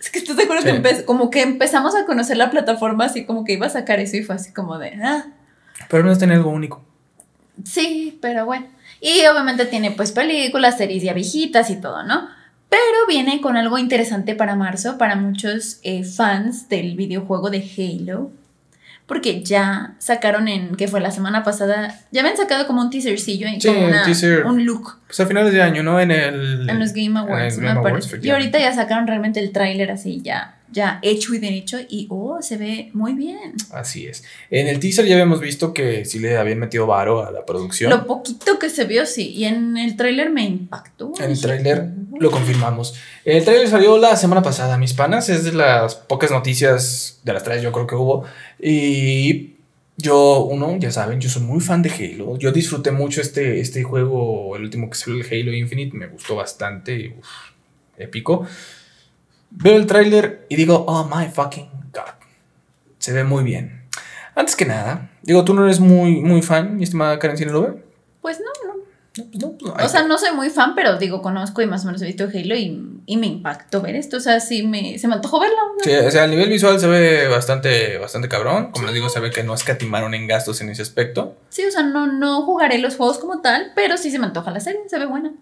Es que estás de acuerdo Sí. que como que empezamos a conocer la plataforma así como que iba a sacar eso y fue así como de, ah, Pero no es tener algo único. sí, pero bueno. Y obviamente tiene pues películas, series ya viejitas y todo, ¿no? Pero viene con algo interesante para marzo, para muchos eh, fans del videojuego de Halo. Porque ya sacaron en, que fue la semana pasada, ya habían sacado como un teasercillo, Sí, como un una- teaser. un look Pues a finales de año, ¿no? En el. en los Game en Awards, el Game Awards. Y ahorita ya sacaron realmente el tráiler así, ya, ya hecho y derecho, y oh, se ve muy bien. Así es. En el teaser ya habíamos visto que sí le habían metido varo a la producción. Lo poquito que se vio, sí, y en el tráiler me impactó. En el tráiler lo confirmamos. El tráiler salió la semana pasada, mis panas. Es de las pocas noticias de las tres yo creo que hubo. Y yo, uno, ya saben, yo soy muy fan de Halo. Yo disfruté mucho este, este juego, el último que salió, el Halo Infinite. Me gustó bastante. uf, épico. Veo el tráiler y digo, oh my fucking god. Se ve muy bien. Antes que nada, digo, tú no eres muy, muy fan, mi estimada Karen Cinelover. Pues no, no. No, pues no, pues no. O sea, no soy muy fan, pero digo, conozco y más o menos he visto Halo y, y me impactó ver esto. O sea, sí me, se me antojó verlo. Sí, o sea, a nivel visual se ve bastante, bastante cabrón. Como les digo, se ve que no escatimaron en gastos en ese aspecto. Sí, o sea, no, no jugaré los juegos como tal, pero sí se me antoja la serie, se ve buena.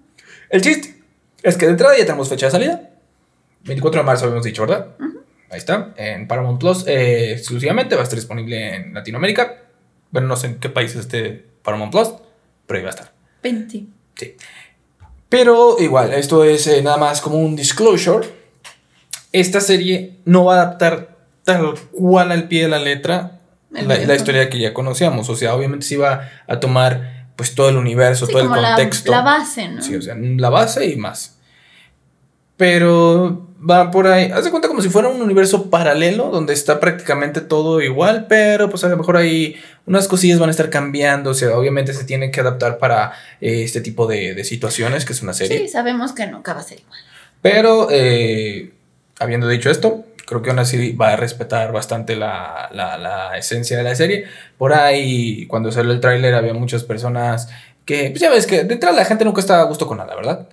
El chiste es que de entrada ya tenemos fecha de salida. 24 de marzo habíamos dicho, ¿verdad? Ahí está. En Paramount Plus eh, exclusivamente va a estar disponible en Latinoamérica. Bueno, no sé en qué país esté Paramount Plus, pero ahí va a estar. 20. Sí. Pero igual, esto es eh, nada más como un disclosure. Esta serie no va a adaptar tal cual al pie de la letra la, la historia que ya conocíamos. O sea, obviamente sí va a tomar pues todo el universo, Sí, todo el como la, contexto. la base, ¿no? Sí, o sea, la base y más. Pero va por ahí. Haz de cuenta como si fuera un universo paralelo donde está prácticamente todo igual, pero pues a lo mejor hay unas cosillas van a estar cambiando. O sea, obviamente se tiene que adaptar para eh, este tipo de, de situaciones, que es una serie. Sí, sabemos que nunca va a ser igual. Pero eh, habiendo dicho esto, creo que aún así va a respetar bastante la, la- la esencia de la serie. Por ahí, cuando salió el tráiler, había muchas personas que, pues ya ves que de entrada la gente nunca está a gusto con nada, ¿verdad?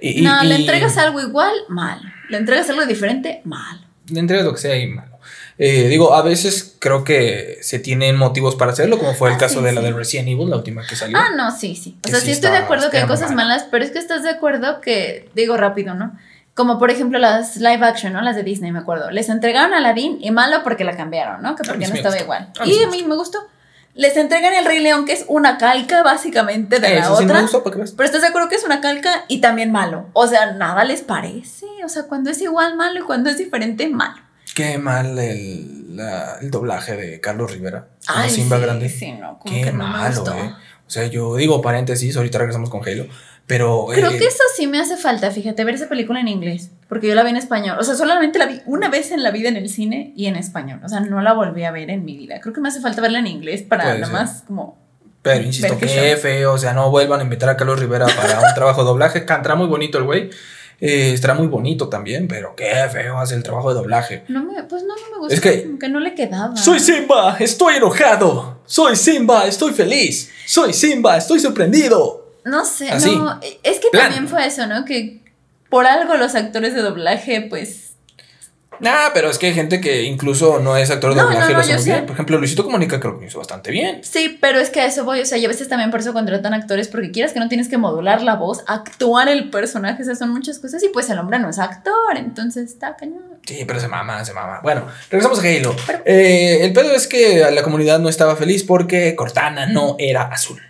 Y, y- no, le entregas algo igual, mal. Le entregas algo diferente, mal. Le entregas lo que sea y malo. Eh, digo, a veces creo que se tienen motivos para hacerlo, como fue el Ah, caso sí, de la del Resident Evil, la última que salió. Ah, no, sí, sí. O sea, sí sí, estoy de acuerdo que hay cosas mal. malas, pero es que estás de acuerdo que, digo rápido, ¿no? Como por ejemplo las live action, ¿no? Las de Disney, me acuerdo. Les entregaron a Aladdin y malo porque la cambiaron, ¿no? Que A porque mí no estaba gustó. igual. A mí Y a me mí me gustó. Les entregan el Rey León, que es una calca básicamente de la sí me otra. Pero estás de acuerdo que es una calca y también malo. O sea, nada les parece. O sea, cuando es igual malo y cuando es diferente malo. Qué mal el, la- el doblaje de Carlos Rivera. como Ay, Simba sí, Grande. Sí, no, como Qué que no me malo, gustó. eh. O sea, yo digo paréntesis, ahorita regresamos con Halo. Pero. Creo eh, que eso sí me hace falta, fíjate, ver esa película en inglés. Porque yo la vi en español. O sea, solamente la vi una vez en la vida en el cine y en español. O sea, no la volví a ver en mi vida. Creo que me hace falta verla en inglés para Puede nada ser. más como. Pero insisto, qué show. feo. O sea, no vuelvan a invitar a Carlos Rivera para un trabajo de doblaje. Cantará muy bonito el güey. Eh, estará muy bonito también, pero qué feo hace el trabajo de doblaje. No me, pues no, no me gustó. Es que- como que no le quedaba. Soy Simba, estoy enojado. Soy Simba, estoy feliz. Soy Simba, estoy sorprendido. No sé, Así. no. Es que Plan. también fue eso, ¿no? Que por algo los actores de doblaje, pues. Nah, pero es que hay gente que incluso no es actor de No, doblaje no, lo no, hace bien. Por ejemplo, Luisito Comunica creo que lo hizo bastante bien. Sí, pero es que a eso voy. O sea, y a veces también por eso contratan actores, porque quieras que no tienes que modular la voz, actuar el personaje, esas son muchas cosas. Y pues el hombre no es actor, entonces está cañón. Sí, pero se mama, se mama. Bueno, regresamos a Halo. Eh, el pedo es que la comunidad no estaba feliz porque Cortana no era azul.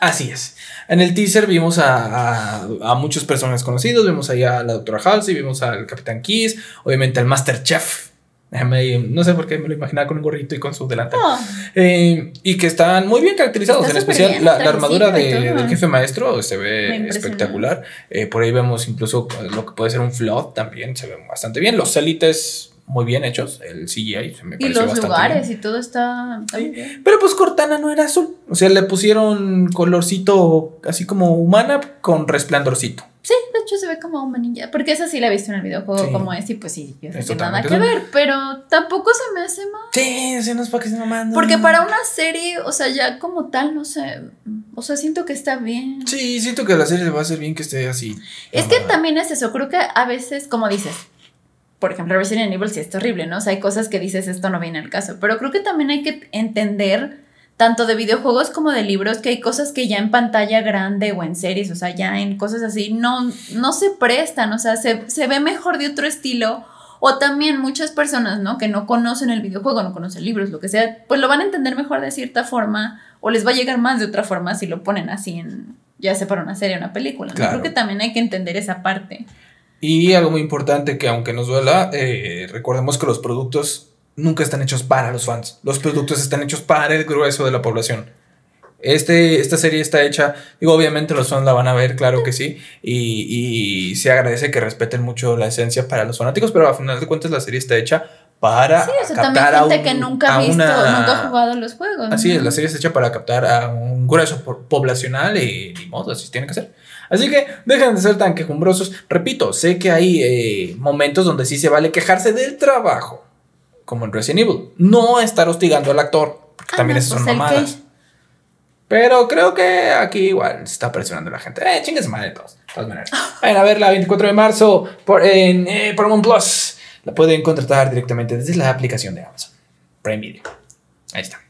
Así es. En el teaser vimos a, a, a muchos personajes conocidos. Vimos ahí a la doctora Halsey, vimos al Capitán Kiss, obviamente al Master Chef. No sé por qué me lo imaginaba con un gorrito y con su delantal. Oh, Eh, y que están muy bien caracterizados. Está en especial bien, la, armadura de- del jefe maestro se ve espectacular. Eh, por ahí vemos incluso lo que puede ser un flood también. Se ve bastante bien. Los élites muy bien hechos. El CGI se me y los bastante lugares bien. y todo está, bien. Pero pues Cortana no era azul. O sea, le pusieron colorcito así como humana con resplandorcito. Sí, de hecho se ve como una niña. Porque esa sí la he visto en el videojuego Sí. como es, y pues sí, yo Es que nada que ver, pero tampoco se me hace mal. Sí, sí, no es para que se mamando. Porque para una serie, o sea, ya como tal, no sé, o sea, siento que está bien. Sí, siento que la serie le va a hacer bien que esté así. Es que también es eso, creo que a veces, como dices, por ejemplo, Resident Evil sí es horrible, ¿no? O sea, hay cosas que dices, esto no viene al caso, pero creo que también hay que entender tanto de videojuegos como de libros, que hay cosas que ya en pantalla grande o en series, o sea, ya en cosas así, no, no se prestan, o sea, se, se ve mejor de otro estilo. O también muchas personas, ¿no? Que no conocen el videojuego, no conocen libros, lo que sea, pues lo van a entender mejor de cierta forma o les va a llegar más de otra forma si lo ponen así en, ya sea para una serie o una película. ¿no? Claro. Creo que también hay que entender esa parte. Y algo muy importante que aunque nos duela, eh, recordemos que los productos nunca están hechos para los fans. Los productos están hechos para el grueso de la población. Este, esta serie está hecha, digo, obviamente los fans la van a ver, claro que sí, y, y se agradece que respeten mucho la esencia para los fanáticos, pero a final de cuentas la serie está hecha para Sí, o sea, también captar a gente un- que nunca a ha visto, una- nunca ha jugado los juegos. Así es, ¿no? la serie está hecha para captar a un grueso po- poblacional y ni modo, así tiene que ser. Así que dejen de ser tan quejumbrosos. Repito, sé que hay eh, momentos donde sí se vale quejarse del trabajo, como en Resident Evil. No estar hostigando al actor, porque Ah, también no, esas son pues, mamadas. que- Pero creo que aquí igual se está presionando la gente. Eh, chingues madre todos. De todas maneras. Vayan a verla 24 de marzo por, en eh, Paramount Plus. La pueden contratar directamente desde la aplicación de Amazon. Prime Video. Ahí está.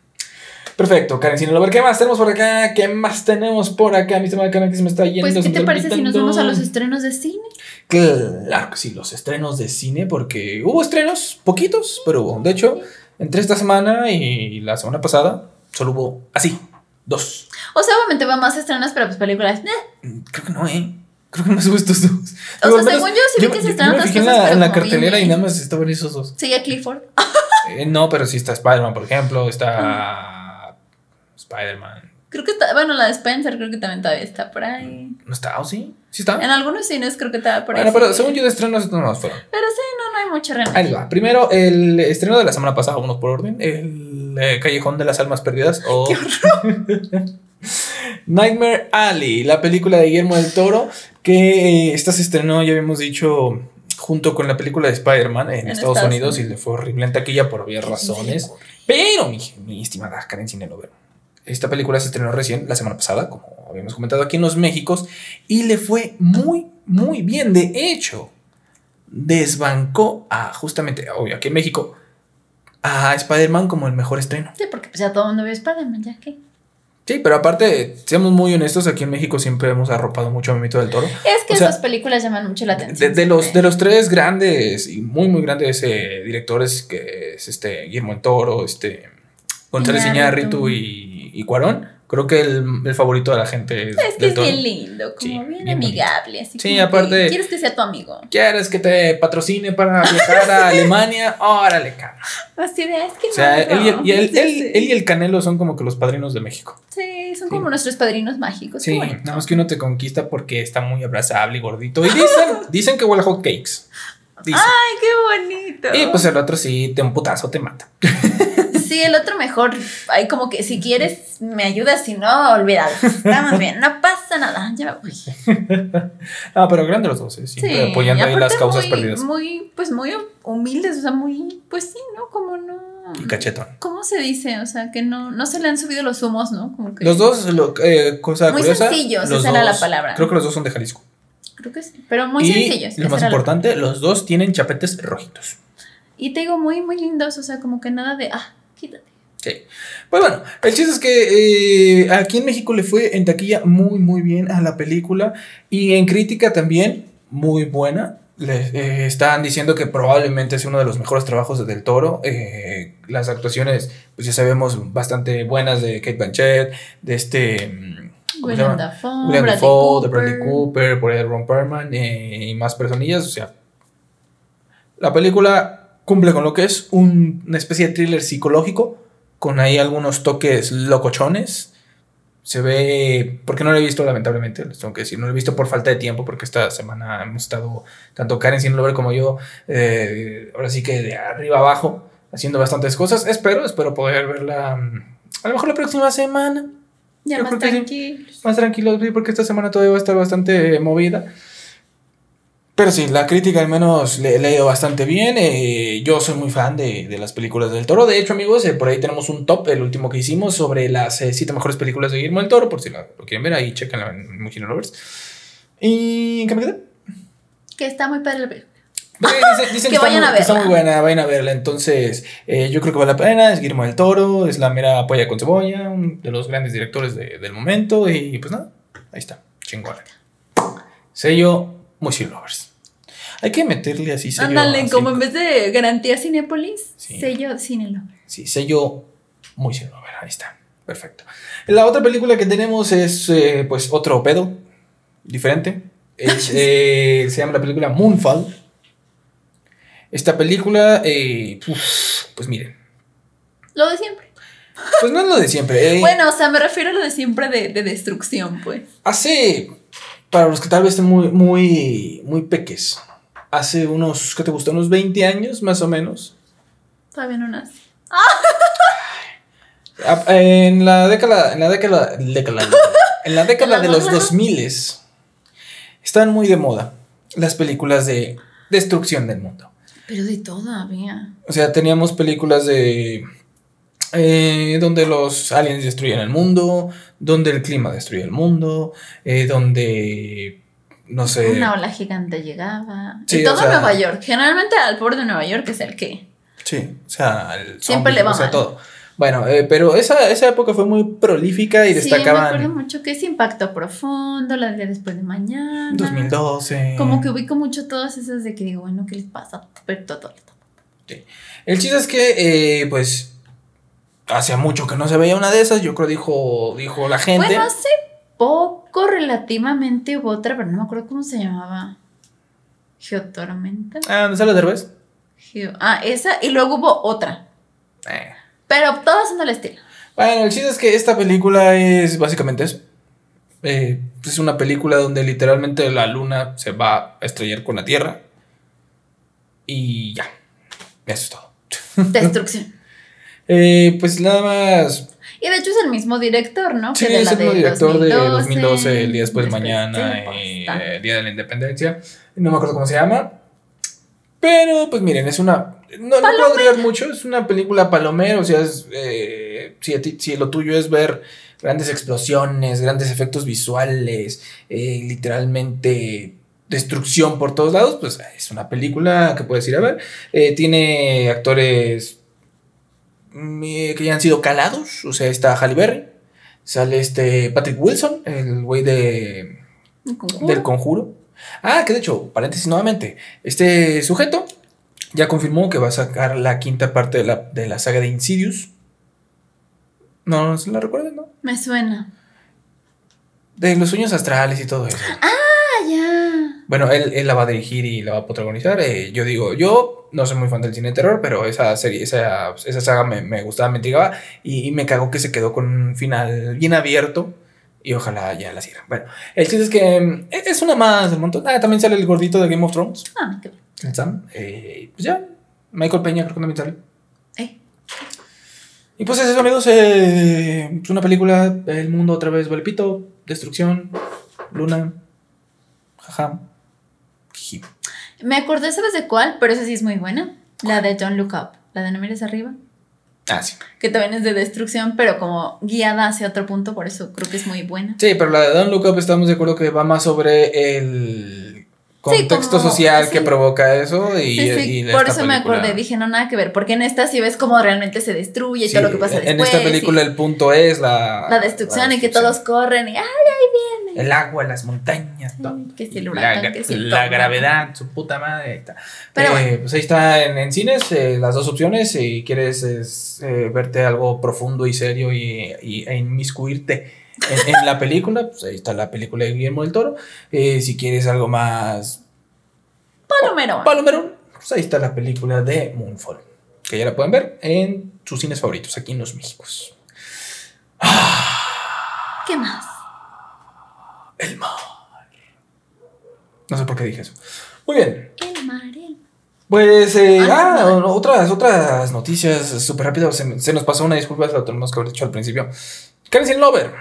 Perfecto, Karen Sin Lover. ¿Qué más tenemos por acá? ¿Qué más tenemos por acá? Mi estimada Karen que se me está yendo. Pues, ¿qué te parece si nos vamos a los estrenos de cine? Claro que sí, los estrenos de cine, porque hubo estrenos, poquitos, pero hubo. De hecho, entre esta semana y la semana pasada, solo hubo así, dos. O sea, obviamente va más estrenos, pero pues películas. eh. Mm, Creo que no, ¿eh? Creo que no hubo estos dos. O Digo, sea, menos según yo sí vi que se estrenan otras en cosas, la, pero en la cartelera bien, y nada más estaban esos dos. Sí, a Clifford. Eh, no, pero sí está Spider-Man, por ejemplo, está Spider-Man. Creo que, ta- bueno, la de Spencer creo que también todavía está por ahí. ¿No está? ¿O sí? ¿Sí está? En algunos cines creo que estaba por ahí. Bueno, pero sí. según yo de estrenos no más fueron. Pero sí, no, no hay mucho Ahí realmente. les va. Primero, el estreno de la semana pasada, uno por orden, el eh, Callejón de las Almas Perdidas o Nightmare Alley, la película de Guillermo del Toro, que eh, esta se estrenó, ya habíamos dicho, junto con la película de Spider-Man en, En Estados, Estados Unidos y le fue horrible en taquilla por obvias razones. Pero, mi, mi estimada Karen Cinelover, esta película se estrenó recién la semana pasada, como habíamos comentado aquí en los Méxicos, y le fue muy, muy bien. De hecho, desbancó a justamente, obvio, aquí en México, a Spider-Man como el mejor estreno. Sí, porque pues ya todo el mundo ve Spider-Man, ya que. Sí, pero aparte, seamos muy honestos, aquí en México siempre hemos arropado mucho a Memito del Toro. Es que O sea, esas películas llaman mucho la atención. de los, de los tres grandes y muy, muy grandes eh, directores, que es este Guillermo del Toro, este González Iñárritu. Iñárritu y, y Cuarón, creo que el, el favorito de la gente es, Es que es bien lindo, como Sí, bien, bien amigable. Así Sí, aparte- que ¿Quieres que sea tu amigo? ¿Quieres que te patrocine para viajar a Alemania? Órale, cabrón. Así de, es que O sea, no, él, y el, él- él- él y el Canelo son como que los padrinos de México. Sí, son Sí. como nuestros padrinos mágicos. Sí, nada más que uno te conquista porque está muy abrazable y gordito. Y dicen, dicen que huele a hot cakes. Dicen. Ay, qué bonito. Y pues el otro sí, te un putazo te mata. Sí, el otro mejor. Hay como que si quieres, me ayudas, si no, olvídalo. Estamos bien, no pasa nada. Ya me voy. Ah, pero grande los dos, eh, siempre Sí, apoyando ahí las causas muy, perdidas. Muy, pues muy humildes, o sea, muy, pues sí, ¿no? Como no. Y cachetón. ¿Cómo se dice? O sea, que no, no se le han subido los humos, ¿no? Como que. Los dos, lo, eh, cosa Muy curiosa. sencillos, los esa era la palabra. Creo que los dos son de Jalisco. Creo que sí. Pero muy y sencillos. lo más importante, los dos tienen chapetes rojitos. Y te digo, muy, muy lindos, o sea, como que nada de, ah, quítate. Sí. Pues bueno, el chiste es que eh, aquí en México le fue en taquilla muy, muy bien a la película. Y en crítica también, muy buena. Le eh, están diciendo que probablemente es uno de los mejores trabajos de Del Toro. Eh, las actuaciones, pues ya sabemos, bastante buenas de Kate Blanchett, de este. mm, ¿cómo se William? Dafoe, William Bradley Dafoe, de. Bradley Cooper, por ahí Ron Perlman eh, y más personillas. O sea, la película cumple con lo que es un- una especie de thriller psicológico, con ahí algunos toques locochones. Se ve, porque no lo he visto lamentablemente, les tengo que decir, no lo he visto por falta de tiempo, porque esta semana hemos estado, tanto Karen sin ver como yo, eh, ahora sí que de arriba abajo, haciendo bastantes cosas. Espero, espero poder verla mm, a lo mejor la próxima semana Ya Yo más que sí. más tranquilos, porque esta semana todavía va a estar bastante movida. Pero sí, la crítica al menos le, le ha ido bastante bien. eh, yo soy muy fan de, de las películas del Toro. De hecho, amigos, eh, por ahí tenemos un top, el último que hicimos, sobre las eh, siete mejores películas de Guillermo del Toro. Por si lo, lo quieren ver, ahí chequenlo en Mujino Lovers. ¿Y qué me quedé? Que está muy padre la película. Dicen, dicen Que vayan muy- a que está verla. muy buena, vayan a verla. Entonces, eh, yo creo que vale la pena. Es Guillermo del Toro, es la mera polla con cebolla, un de los grandes directores de- del momento. Y pues nada, ahí está, chingón. Sello Music Lovers. Hay que meterle así sello. Ándale, como en vez de garantía Cinépolis, Sí. sello Cine Sí, sello Music Lover, ahí está. Perfecto. La otra película que tenemos es, eh, pues, otro pedo, diferente. Es, eh, se llama la película Moonfall. Esta película, eh, uf, pues miren, Lo de siempre. pues no es lo de siempre. eh. Bueno, o sea, me refiero a lo de siempre de, de destrucción, pues. Hace, para los que tal vez estén muy, muy, muy peques, hace unos, ¿qué te gusta? Unos 20 años más o menos. Todavía no nace. A- En la década, en la década, década- en la década de los 2000 estaban muy de moda las películas de destrucción del mundo. Pero de todavía. O sea, teníamos películas de eh, donde los aliens destruían el mundo, donde el clima destruía el mundo, eh, donde no sé. Una ola gigante llegaba. Sí, y todo o sea- Nueva York. Generalmente al pobre de Nueva York es el que. Sí, o sea, el Siempre zombie, le va o sea, mal. todo. Bueno, eh, pero esa, esa época fue muy prolífica y Sí, me acuerdo destacaban mucho que es Impacto Profundo, la de Después de Mañana. 2012. Como que ubico mucho todas esas de que digo, bueno, ¿qué les pasa? Pero todo, todo. El chiste es que, eh, pues, hacía mucho que no se veía una de esas, yo creo dijo, dijo la gente. Bueno, hace poco relativamente hubo otra, pero no me acuerdo cómo se llamaba. Geotormenta. Ah, ¿dónde sale Derbez? Geo- Ah, esa. Y luego hubo otra. Eh. Pero todas son del estilo. Bueno, el chiste es que esta película es básicamente eso. Eh, es una película donde literalmente la luna se va a estrellar con la Tierra. Y ya. Eso es todo. Destrucción. Eh, pues nada más. Y de hecho es el mismo director, ¿no? Sí, Que de es el mismo director de 2012, El día después de después- mañana, y está. eh, Día de la Independencia. No me acuerdo cómo se llama. Pero, pues miren, es una. No, no puedo agregar mucho, es una película palomero. O sea, es, eh, si, a ti- si lo tuyo es ver grandes explosiones, grandes efectos visuales, eh, literalmente destrucción por todos lados, pues es una película que puedes ir a ver. Eh, tiene actores que ya han sido calados. O sea, está Halle Berry. Sale este Patrick Wilson, el güey de, del conjuro. Ah, que de hecho, paréntesis nuevamente. Este sujeto ya confirmó que va a sacar la quinta parte de la, de la saga de Insidious. No, no se la recuerdan, ¿no? Me suena. De los sueños astrales y todo eso. Ah. Bueno, él, él la va a dirigir y la va a protagonizar. eh, yo digo, yo no soy muy fan del cine de terror, pero esa serie, esa, esa saga me, me gustaba, me intrigaba. Y, y me cagó que se quedó con un final bien abierto. Y ojalá ya la sigan. Bueno, el chiste es que mm, es una más del montón. Ah, también sale el gordito de Game of Thrones, Ah, qué bien. el Sam. Eh, pues ya, Michael Peña creo que también sale. Eh, Y pues eso, amigos, eh, es una película, el mundo otra vez vale pito, destrucción, luna, jaja, Me acordé, ¿sabes de cuál? Pero esa sí es muy buena. La de Don't Look Up. La de No mires arriba. Ah, sí. Que también es de destrucción, pero como guiada hacia otro punto, por eso creo que es muy buena. Sí, pero la de Don't Look Up estamos de acuerdo que va más sobre el contexto como- social sí. que provoca eso y, Sí, y por eso me acordé, dije, no, nada que ver, porque en esta sí ves cómo realmente se destruye y todo lo que pasa en después. esta película el punto es la, la destrucción y que todos corren y, ay, ahí viene. El agua, las montañas, todo. Que si el La, huracán, gra- que si el la tornado. gravedad, su puta madre. ahí está. Pero Eh, bueno. Pues ahí está en, en cines eh, las dos opciones. Si quieres es, eh, verte algo profundo y serio y, y- e inmiscuirte en, en la película, pues ahí está la película de Guillermo del Toro. Eh, si quieres algo más Palomero. palomerón, pues ahí está la película de Moonfall. Que ya la pueden ver en sus cines favoritos aquí en los Méxicos. ¿Qué más? El mar. No sé por qué dije eso. Muy bien. El mar, el Pues, eh, Ah, ah, no. no, otras, otras noticias súper rápido. Se, se nos pasó una disculpa, lo tenemos que haber dicho al principio. Karen Lover.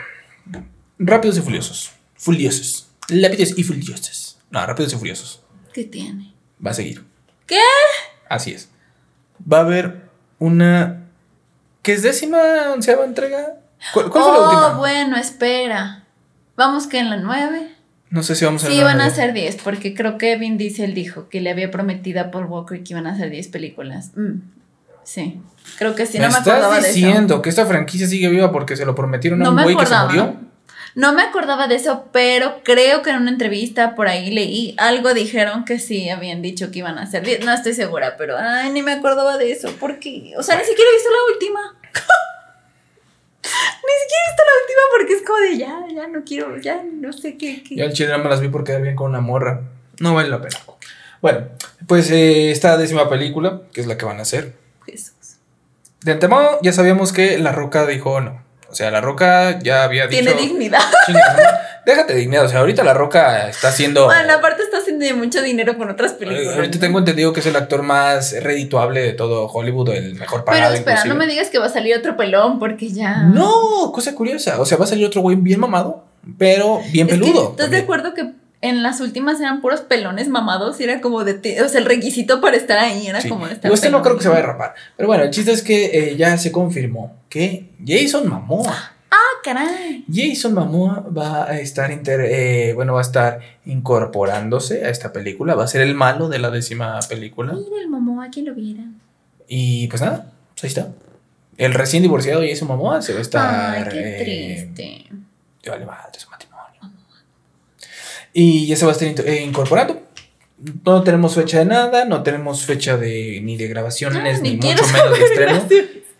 Rápidos y furiosos. Furiosos. Lápidos y furiosos. No, rápidos y furiosos. ¿Qué tiene? Va a seguir. ¿Qué? Así es. Va a haber una. ¿Qué es décima onceava entrega? ¿Cuál, cuál fue la oh, última? bueno, espera. Vamos que en la 9. No sé si vamos a Sí, van a ser 10, porque creo que Vin Diesel dijo que le había prometido a Paul Walker que iban a hacer 10 películas. Mm, sí, creo que sí, ¿Me no me estás acordaba de eso. diciendo que esta franquicia sigue viva porque se lo prometieron a No un güey que se acordaba. murió? No me acordaba de eso, pero creo que en una entrevista por ahí leí algo, dijeron que sí habían dicho que iban a hacer 10. No estoy segura, pero ay, ni me acordaba de eso. ¿Por qué? O sea, ni siquiera he visto la última. ni siquiera he visto la última porque es como de ya, ya no quiero, ya no sé qué. qué. Yo al chile no me las vi por quedar bien con una morra. No vale la pena. Bueno, pues eh, esta décima película, que es la que van a hacer. De antemano ya sabíamos que La Roca dijo no. O sea, La Roca ya había dicho... Tiene dignidad. ¿no? Déjate dignidad. O sea, ahorita La Roca está haciendo... Bueno, aparte está haciendo mucho dinero con otras películas. Ahorita ¿no? tengo entendido que es el actor más redituable de todo Hollywood, el mejor pagado. Pero espera, no inclusive. me digas que va a salir otro pelón porque ya. No, cosa curiosa. O sea, va a salir otro güey bien mamado, pero bien Es que, peludo. ¿Estás de acuerdo que en las últimas eran puros pelones mamados y era como de. te- O sea, el requisito para estar ahí era Sí. como de estar. Este no creo que se vaya a rapar. Pero bueno, el chiste es que eh, ya se confirmó que Jason Momoa. Ah, caray. Jason Momoa va a estar inter- eh, bueno, va a estar incorporándose a esta película. Va a ser el malo de la décima película. Mira el Momoa, que lo viera. Y pues nada, pues ahí está. El recién divorciado Jason Momoa se va a estar. Ay, qué eh, triste. Ya vale madre su matrimonio. Y ya se va a estar incorporando. No tenemos fecha de nada, no tenemos fecha de ni de grabaciones, Ah, ni, ni mucho menos de estreno.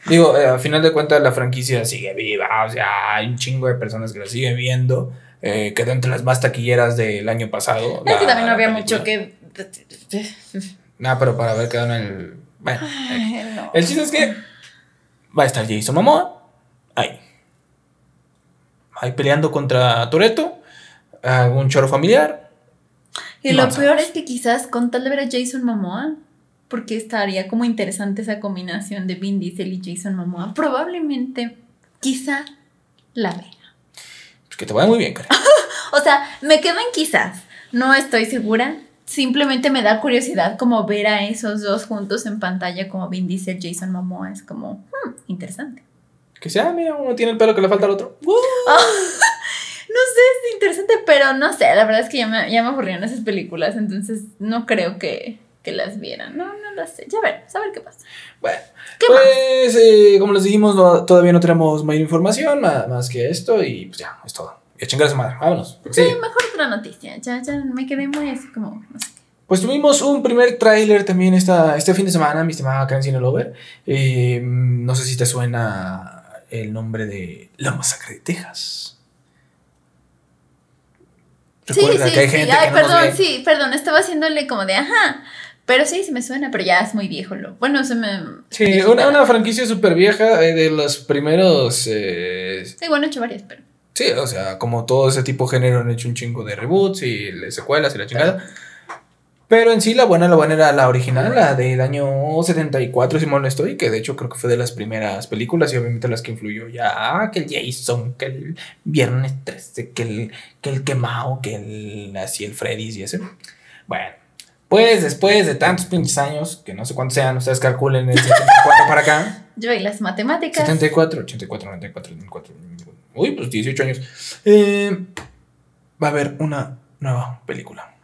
Digo, eh, a final de cuentas la franquicia sigue viva, o sea, hay un chingo de personas que la siguen viendo. Eh, quedó entre las más taquilleras del año pasado. Es que la- también no había mucho que. Nah, pero para haber quedado en el. Bueno, Ay, no. el chiste es que va a estar Jason Momoa ahí. Ahí peleando contra Toreto, algún choro familiar. Y lo a peor es que quizás con tal de ver a Jason Momoa, porque estaría como interesante esa combinación de Vin Diesel y Jason Momoa, probablemente, quizá la vea. Pues que te vaya muy bien, Karen. O sea, me quedo en quizás, no estoy segura. Simplemente me da curiosidad como ver a esos dos juntos en pantalla como Vin Diesel, Jason Momoa. Es como, hmm, interesante. Que sea, mira, uno tiene el pelo que le falta al otro. sé, es interesante, pero no sé, la verdad es que ya me, ya me aburrieron esas películas, entonces no creo que, que las vieran. No, no lo sé. Ya ver, a ver qué pasa. Bueno, ¿Qué pues eh, como les dijimos, no- todavía no tenemos mayor información ma- más, que esto y pues ya, es todo. Y a chingar a su madre, vámonos. Sí, Sí. mejor otra noticia. Ya, ya me quedé muy así como, no sé. Pues tuvimos un primer tráiler también esta, este fin de semana, mi estimada Karen Cine Lover. Eh, no sé si te suena el nombre de La Masacre de Texas. Sí, sí, que hay sí. gente Ay, que perdón, sí, perdón, estaba haciéndole como de ajá. Pero sí, sí me suena, pero ya es muy viejo. Lo, bueno, se me. Sí, una, franquicia súper vieja eh, de los primeros... eh, Sí, bueno, he hecho varias, pero. Sí, o sea, como todo ese tipo de género han hecho un chingo de reboots y secuelas y la chingada. Pero en sí la buena, la buena era la original, la del año 74, si mal no estoy, que de hecho creo que fue de las primeras películas y obviamente las que influyó ya, ah, que el Jason, que el Viernes 13, que el, que el Quemao, que el, así el Freddy's y ese. Bueno, pues después de tantos pinches años, que no sé cuántos sean, ustedes calculen el 74 para acá. Yo y las matemáticas. 74, 84, 94, 94. Uy, pues 18 años. Eh, va a haber una nueva película.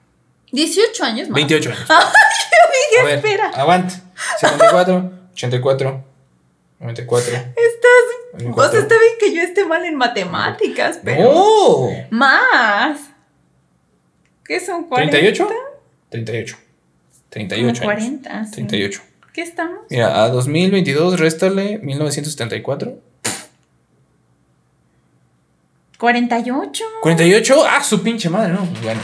18 años más. 28 años. Dije, A ver, espera. Aguante. 74, 84, 94. Estás. 94. O sea, está bien que yo esté mal en matemáticas, pero. ¡Oh! Más. ¿Qué son 40? ¿38? 38. 38 años. 40. sí. 38. ¿Qué estamos? Mira, a 2022 réstale 1974. 48. 48. ¡Ah, su pinche madre! No, bueno.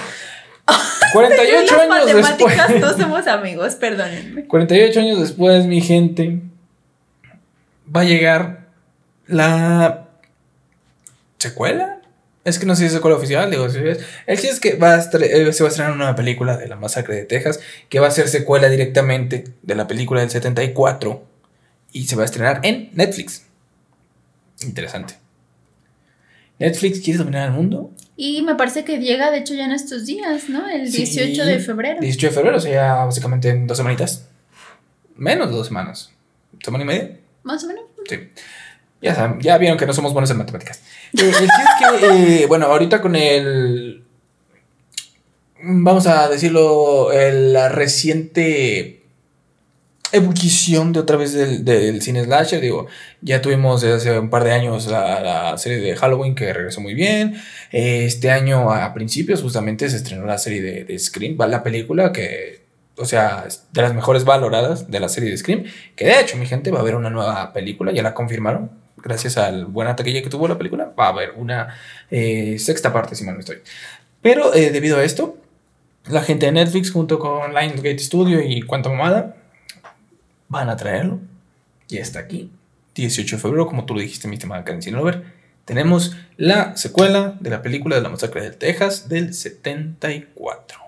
48 Las años matemáticas después. no somos amigos, perdónenme. 48 años después, mi gente, va a llegar la secuela. Es que no sé si es secuela oficial, digo, si es. El chiste es que va a eh, se va a estrenar una película de la masacre de Texas, que va a ser secuela directamente de la película del 74 y se va a estrenar en Netflix. Interesante. Netflix quiere dominar el mundo. Y me parece que llega, de hecho, ya en estos días, ¿no? El Sí. 18 de febrero. 18 de febrero, o sea, básicamente en dos semanitas. Menos de dos semanas. ¿Semana y media? Más o menos. Sí. Ya saben, ya vieron que no somos buenos en matemáticas. Eh, el es que, eh, bueno, ahorita con el. vamos a decirlo, el- la reciente ebullición de otra vez del, del cine slasher. Digo, ya tuvimos desde hace un par de años la, la serie de Halloween que regresó muy bien. Este año, a principios, justamente se estrenó la serie de, de Scream, la película que, o sea, de las mejores valoradas de la serie de Scream. Que de hecho, mi gente, va a haber una nueva película, ya la confirmaron. Gracias al buena taquilla que tuvo la película, va a haber una eh, sexta parte, si mal no estoy. Pero eh, debido a esto, la gente de Netflix junto con Lionsgate Studio y Cuánta Mamada van a traerlo. Y está aquí. 18 de febrero, como tú lo dijiste, mi estimada Karen Sinover. Tenemos la secuela de la película de la masacre del Texas del 74.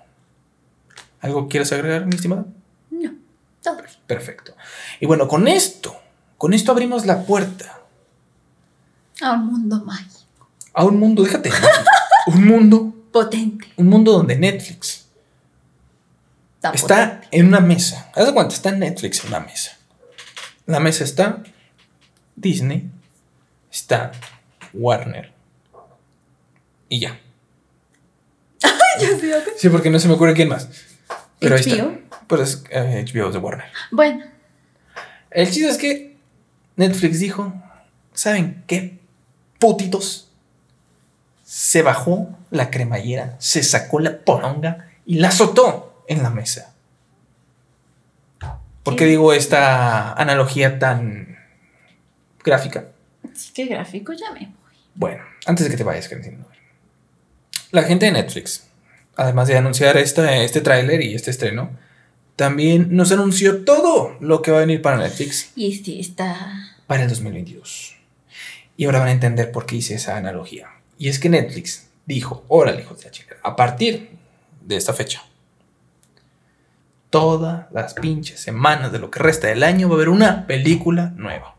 ¿Algo quieres agregar, mi estimada? No, todo. Perfecto. Y bueno, con esto, con esto abrimos la puerta A un mundo mágico. a un mundo, déjate, un mundo, Potente. un mundo donde Netflix Está Está potente. en una mesa. Haz de cuenta, está Netflix en una mesa. La mesa está Disney, está Warner. Y ya. Sí, porque no se me ocurre quién más. Pero ahí está. HBO. Pues es eh, HBO de Warner. Bueno, El chiste es que Netflix dijo, ¿saben qué? Putitos. Se bajó la cremallera, se sacó la poronga y la azotó en la mesa. ¿Por qué digo esta analogía tan gráfica? sí que gráfico ya me voy. Bueno, antes de que te vayas, Karencina, La gente de Netflix, además de anunciar esta, este tráiler y este estreno, también nos anunció todo lo que va a venir para Netflix Y sí, está. para el 2022. Y ahora van a entender por qué hice esa analogía. Y es que Netflix dijo, órale, hijos de la chica, a partir de esta fecha, todas las pinches semanas de lo que resta del año va a haber una película nueva.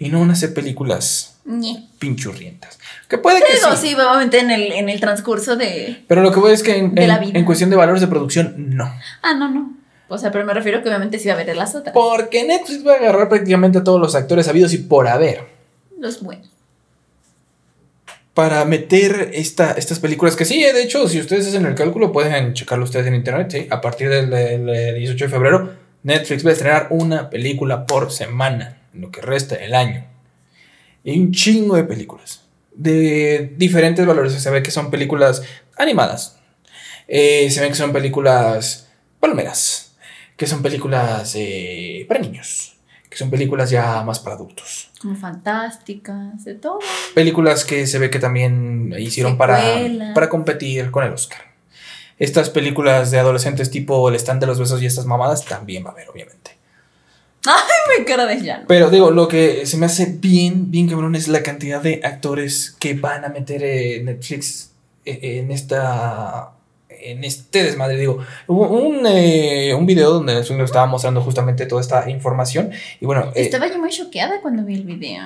Y no van a ser películas ñe. pinchurrientas. Que puede que Digo, sí. sí, obviamente en el, en el transcurso de. Pero lo que voy es que en, De la en- vida. en cuestión de valores de producción, no. Ah, no, no. O sea, pero me refiero que obviamente sí va a haber las otras. Porque Netflix va a agarrar prácticamente a todos los actores habidos y por haber. Los buenos. Para meter esta, estas películas que sí, de hecho, si ustedes hacen el cálculo, pueden checarlo ustedes en internet. A partir del, del, eh, 18 de febrero, Netflix va a estrenar una película por semana, en lo que resta del año. Y un chingo de películas, de diferentes valores. Se ve que son películas animadas, eh, se ve que son películas palomeras, que son películas eh, para niños, que son películas ya más para adultos Como fantásticas, de todo. películas que se ve que también hicieron para, para competir con el Oscar. Estas películas de adolescentes tipo El stand de los besos y estas mamadas también va a haber, obviamente. Me cara de llano. Pero digo, lo que se me hace bien, bien cabrón es la cantidad de actores que van a meter eh, Netflix eh, en esta. En este desmadre, digo, hubo un, eh, un video donde nos estaba mostrando justamente toda esta información. Y bueno, eh, Estaba yo muy choqueada cuando vi el video.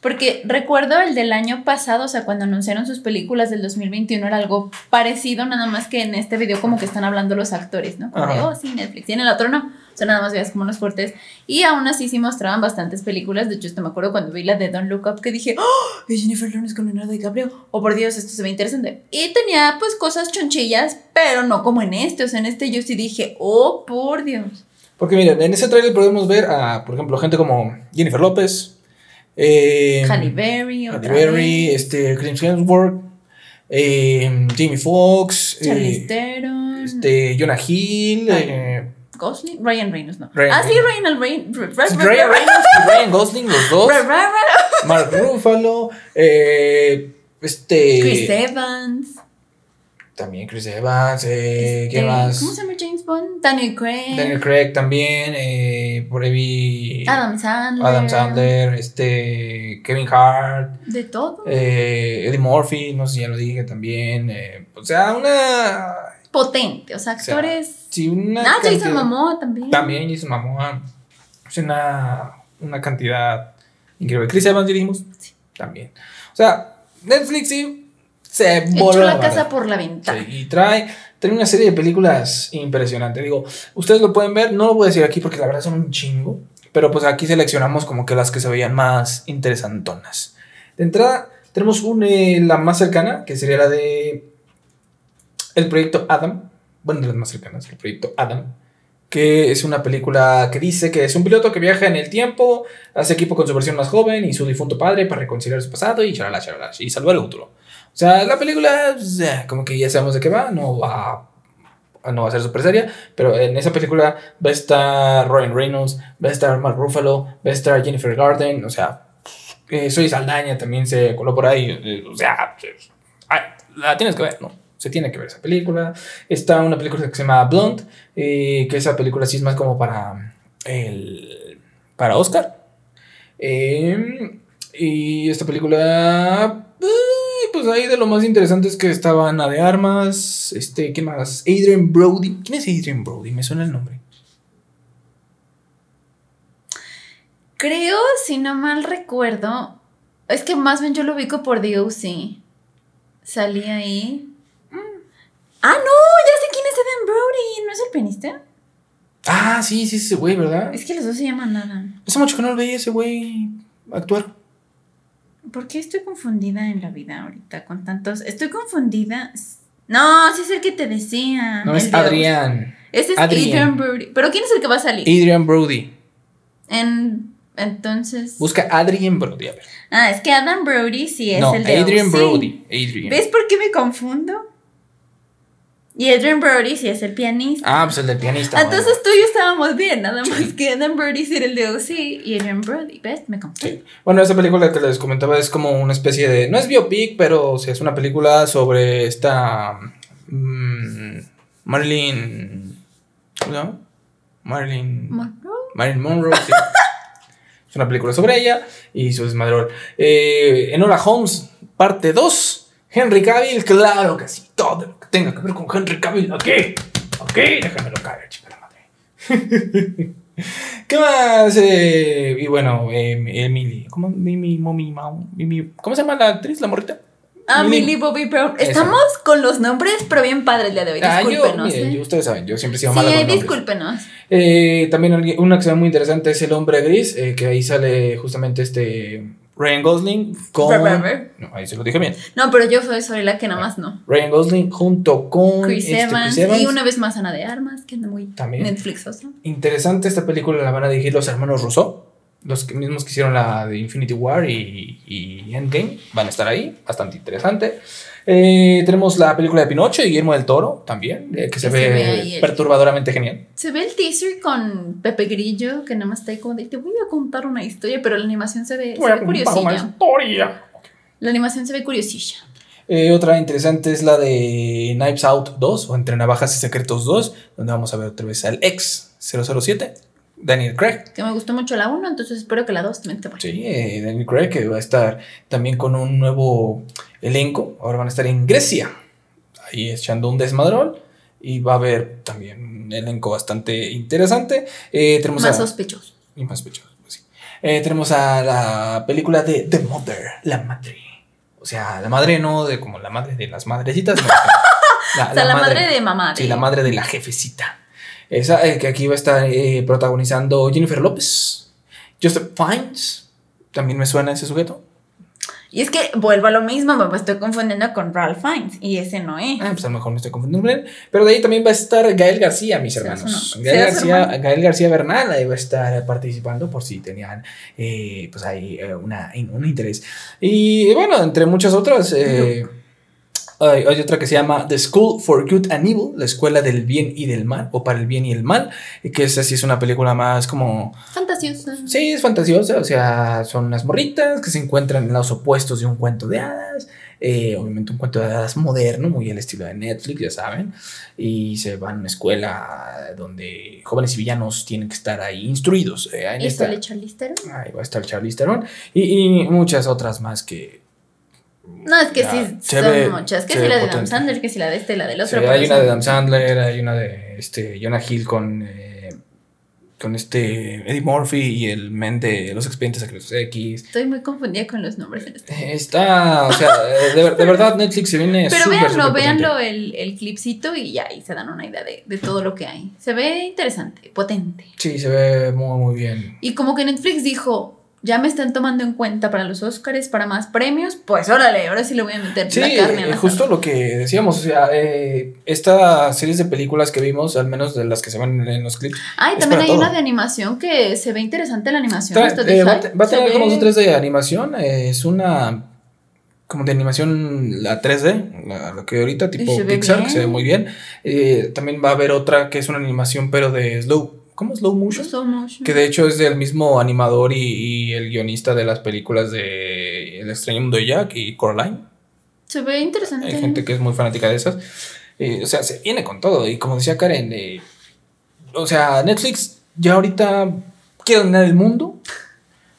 Porque recuerdo el del año pasado, o sea, cuando anunciaron sus películas del 2021 era algo parecido, nada más que en este video como que están hablando los actores, ¿no? Como de, oh, sí, Netflix. Y en el otro no. O sea, nada más veías como unos cortes. Y aún así sí mostraban bastantes películas. De hecho, hasta me acuerdo cuando vi la de Don't Look Up que dije, ¡Oh! Es Jennifer Lawrence con Leonardo DiCaprio. Oh, por Dios, esto se ve interesante. Y tenía pues cosas chonchillas, pero no como en este. O sea, en este yo sí dije, oh, por Dios. Porque miren, en ese trailer podemos ver a, por ejemplo, gente como Jennifer López, eh, Halle Berry, Halle Berry, este, Chris Hemsworth, eh, Jamie Foxx, eh, este, Jonah Hill, eh, Gosling, Ryan Reynolds, no. Ryan ah, sí, Reynolds. Ryan Reynolds. Ryan Reynolds y Ryan Gosling, los dos, Mark Ruffalo, eh, este, Chris Evans. también Chris Evans, eh, ¿qué este, más? ¿Cómo se llama James Bond? Daniel Craig. Daniel Craig también, eh, por ahí Adam Sandler. Adam Sandler, este, Kevin Hart, De todo. eh, Eddie Murphy, no sé si ya lo dije también, eh, o sea, una, Potente. O sea, o sea, actores. sí, una ah, Jason cantidad- Momoa también. También Jason Momoa, es una, una cantidad increíble. Chris Evans dirigimos, Sí. también, o sea, Netflix sí se voló la casa por la ventana. Sí, y trae, trae una serie de películas impresionante. Digo, ustedes lo pueden ver, no lo voy a decir aquí porque la verdad son un chingo. Pero pues aquí seleccionamos como que las que se veían más interesantonas. De entrada, tenemos un, eh, la más cercana, que sería la de el proyecto Adam, bueno, de las más cercanas, el proyecto Adam, que es una película que dice que es un piloto que viaja en el tiempo, hace equipo con su versión más joven y su difunto padre para reconciliar su pasado y charala, y salvar el futuro. O sea, la película, pues, como que ya sabemos de qué va, no va no va a ser súper seria, pero en esa película va a estar Ryan Reynolds, va a estar Mark Ruffalo, va a estar Jennifer Garden, o sea, eh, Soy Saldaña también se coló por ahí, eh, o sea, la tienes que ver, ¿no? Se tiene que ver esa película. Está una película que se llama Blonde, eh, que esa película sí es más como para el para Oscar. y esta película pues ahí de lo más interesante es que estaba Ana de Armas, este, ¿qué más? Adrian Brody. ¿Quién es Adrian Brody? Me suena el nombre. Creo, si no mal recuerdo, es que más bien yo lo ubico por DOC. Salí ahí. Ah, no, ya sé quién es Adrian Brody. ¿No es el pianista? Ah, sí, sí, ese güey, ¿verdad? Es que los dos se llaman nada. Hace mucho que no lo veía ese güey actuar. ¿Por qué estoy confundida en la vida ahorita con tantos? Estoy confundida. No, sí es el que te decía. No, es Adrián. Ese es Adrian. Brody. ¿Pero quién es el que va a salir? Adrian Brody. En, entonces. Busca Adrian Brody, a ver. Ah, es que Adam Brody sí es el de Adrian Brody. Adrian. ¿Ves por qué me confundo? Y Adrian Brody sí es el pianista. Ah, pues el del pianista. Entonces tú y yo estábamos bien, nada más que Adrian Brody sí era el de OC y Adrian Brody, ¿ves? Me confundí. Bueno, esa película que les comentaba es como una especie de. No es biopic, pero o es una película sobre esta. Mmm, Marilyn. ¿Cómo se llama? Marilyn. Monroe. Marilyn Monroe, sí. es una película sobre ella y su desmadrol. Eh, Enola Holmes, parte 2. Henry Cavill, claro que sí. Todo tenga que ver con Henry Cavill, aquí. Aquí, déjamelo caer, chica la madre. ¿Qué más? Eh, y bueno, eh, Emily. ¿Cómo, Mimi, Mommy, Mimi, ¿Cómo se llama la actriz, la morrita? Ah, Millie Bobby Brown. Estamos con los nombres, pero bien padre el día de hoy. Ah, discúlpenos. yo, ¿eh? ustedes saben, yo siempre he sido sí, mala con discúlpenos. Eh, también una que se ve muy interesante es El Hombre Gris, eh, que ahí sale justamente este Ryan Gosling con. No, ahí se lo dije bien. No, pero yo soy la que nada más no. Ryan Gosling junto con Chris, este, Evans, Y una vez más Ana de Armas, que anda muy También. Netflixosa. Interesante esta película, la van a dirigir los hermanos Rousseau. Los mismos que hicieron la de Infinity War y, y Endgame van a estar ahí. Bastante interesante. Eh, tenemos la película de Pinocho y Guillermo del Toro también, eh, que se, ve, perturbadoramente genial. Se ve el teaser con Pepe Grillo, que nada más está ahí como de te voy a contar una historia, pero la animación se ve, se ve curiosilla. Una historia. La animación se ve curiosilla. Eh, otra interesante es la de Knives Out 2 o Entre Navajas y Secretos 2, donde vamos a ver otra vez al ex 007. Daniel Craig. Que me gustó mucho la 1, entonces espero que la 2 también te vaya. Sí, eh, Daniel Craig que va a estar también con un nuevo elenco. Ahora van a estar en Grecia, ahí echando un desmadrón. Y va a haber también un elenco bastante interesante. Eh, tenemos más sospechoso. Y más sospechoso, pues sí. Eh, tenemos a la película de The Mother, la madre. O sea, la madre no de como la madre de las madrecitas. la, o sea, la, madre, de mamá. Sí, la madre de la jefecita. Esa eh, que aquí va a estar eh, protagonizando Jennifer López. Joseph Fiennes. También me suena ese sujeto. Y es que vuelvo a lo mismo, me estoy confundiendo con Ralph Fiennes y ese no es. Ah, pues a lo mejor me estoy confundiendo con él. Pero de ahí también va a estar Gael García, mis hermanos. Gael, García, Gael García Bernal ahí va a estar participando por si tenían eh, pues ahí una, un interés. Y bueno, entre muchas otras. Hay, otra que se llama The School for Good and Evil, la escuela del bien y del mal, o para el bien y el mal, que esa sí es una película más como... Fantasiosa. Sí, es fantasiosa, o sea, son unas morritas que se encuentran en los opuestos de un cuento de hadas, eh, obviamente un cuento de hadas moderno, muy al estilo de Netflix, ya saben, y se van a una escuela donde jóvenes y villanos tienen que estar ahí instruidos. Eh, en ¿Y esta, sale Charlize Theron? Ahí va a estar Charlize Theron, y, y muchas otras más que no, es que sí, son muchas. Que si la de Adam Sandler, que si la de este, la del otro. hay una de Adam Sandler, hay una de este, Jonah Hill con, eh, con este Eddie Murphy y el men de Los Expedientes Secretos X. Estoy muy confundida con los nombres en este. Está, o sea, de, verdad Netflix se viene Pero véanlo, véanlo el, el clipcito y ya ahí se dan una idea de, de todo lo que hay. Se ve interesante, potente. Sí, se ve muy, muy bien. Y como que Netflix dijo, ya me están tomando en cuenta para los Oscars, para más premios, pues órale, ahora sí le voy a meter Sí, la carne. eh, justo lo que decíamos, o sea, eh, estas series de películas que vimos, al menos de las que se ven en los clips, Ay, es también hay una de animación que se ve interesante la animación. De eh, va, va a tener como dos o tres de animación. eh, es una como de animación la 3D, la, lo que ahorita tipo Pixar, que se ve muy bien. Eh, también va a haber otra que es una animación pero de slow, ¿cómo slow motion? Slow motion. Que de hecho es del mismo animador y, y el guionista de las películas de El extraño mundo de Jack y Coraline. Se ve interesante. Hay gente que es muy fanática de esas. Eh, o sea, se viene con todo. Y como decía Karen, eh, o sea, Netflix ya ahorita quiere dominar el mundo.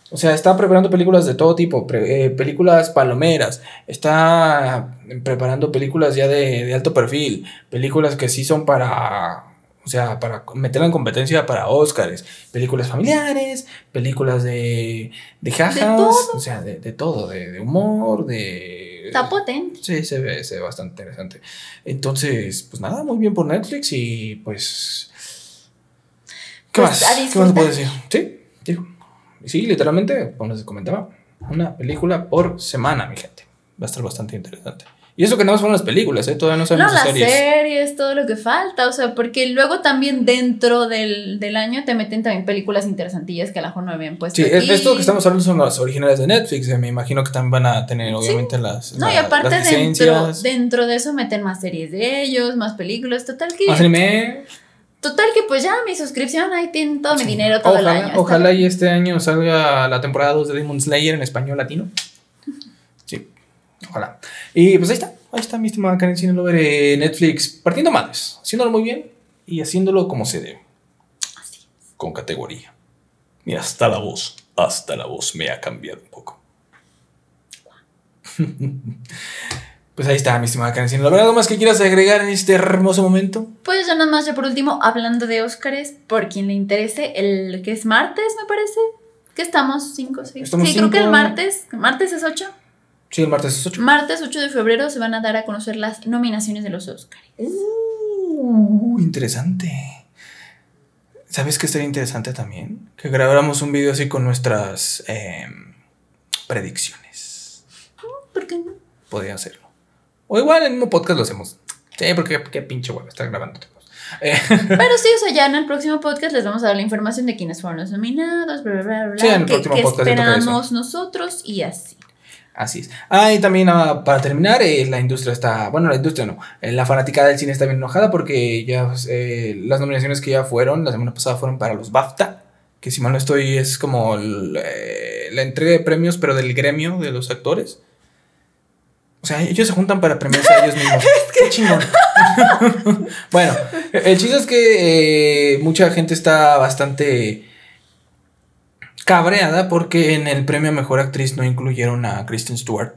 O sea, está preparando películas de todo tipo, pre- eh, películas palomeras, está preparando películas ya de, de alto perfil, películas que sí son para, o sea, para meterla en competencia para Oscars, películas familiares, películas de, de jajas, todo. o sea, de, de todo, de, de humor, de... Está potente. Sí, se ve, se ve bastante interesante. Entonces, pues nada, muy bien por Netflix y pues... ¿Qué Pues, más? ¿Qué más puedo decir? Sí, digo. Sí, literalmente, como les comentaba, una película por semana, mi gente. Va a estar bastante interesante. Y eso que no fueron las películas, ¿eh? Todavía no No, sabemos las de series. series. todo lo que falta, o sea, porque luego también dentro del, del año te meten también películas interesantillas que a lo mejor no habían puesto. Sí, aquí. esto que estamos hablando son las originales de Netflix. eh, Me imagino que también van a tener, obviamente, las. No, y la- aparte las dentro, dentro de eso meten más series de ellos, más películas, total que... Más anime. Total que pues ya mi suscripción, ahí tienen todo mi Sí. dinero todo ojalá, el año. Ojalá y este año salga la temporada 2 de Demon Slayer en español latino. Ojalá. Y pues ahí está, ahí está mi estimada Karen Cine Lover Netflix partiendo madres, haciéndolo muy bien y haciéndolo como se debe. Así. Con categoría. Y hasta la voz, hasta la voz me ha cambiado un poco. Pues ahí está, mi estimada Karen Cine Lover. ¿Algo más que quieras agregar en este hermoso momento? Pues ya nada más, ya por último, hablando de Óscares, por quien le interese, el que es martes, me parece. Que estamos 5, 6. Estamos Sí, creo que el martes, martes es 8. Sí, el martes es 8. Martes 8 de febrero se van a dar a conocer las nominaciones de los Óscares. Uh, interesante. ¿Sabes qué estaría interesante también? Que grabáramos un video así con nuestras em, predicciones. ¿Por qué no? Podría hacerlo. O igual en mismo podcast lo hacemos. Sí, porque qué pinche huevo estar grabando. Eh, Pero sí, o sea, ya en el próximo podcast les vamos a dar la información de quiénes fueron los nominados, bla, bla, bla, bla, Sí, en el próximo podcast esperamos nosotros y así. Así es. Ah, y también ah, para terminar, eh, la industria está. Bueno, la industria no. eh, la fanaticada del cine está bien enojada porque ya eh, las nominaciones que ya fueron, la semana pasada fueron para los BAFTA. Que si mal no estoy, es como el, la entrega de premios, pero del gremio de los actores. O sea, ellos se juntan para premiarse a ellos mismos. Qué chingón. bueno, el chiste es que mucha gente está bastante cabreada porque en el premio a mejor actriz no incluyeron a Kristen Stewart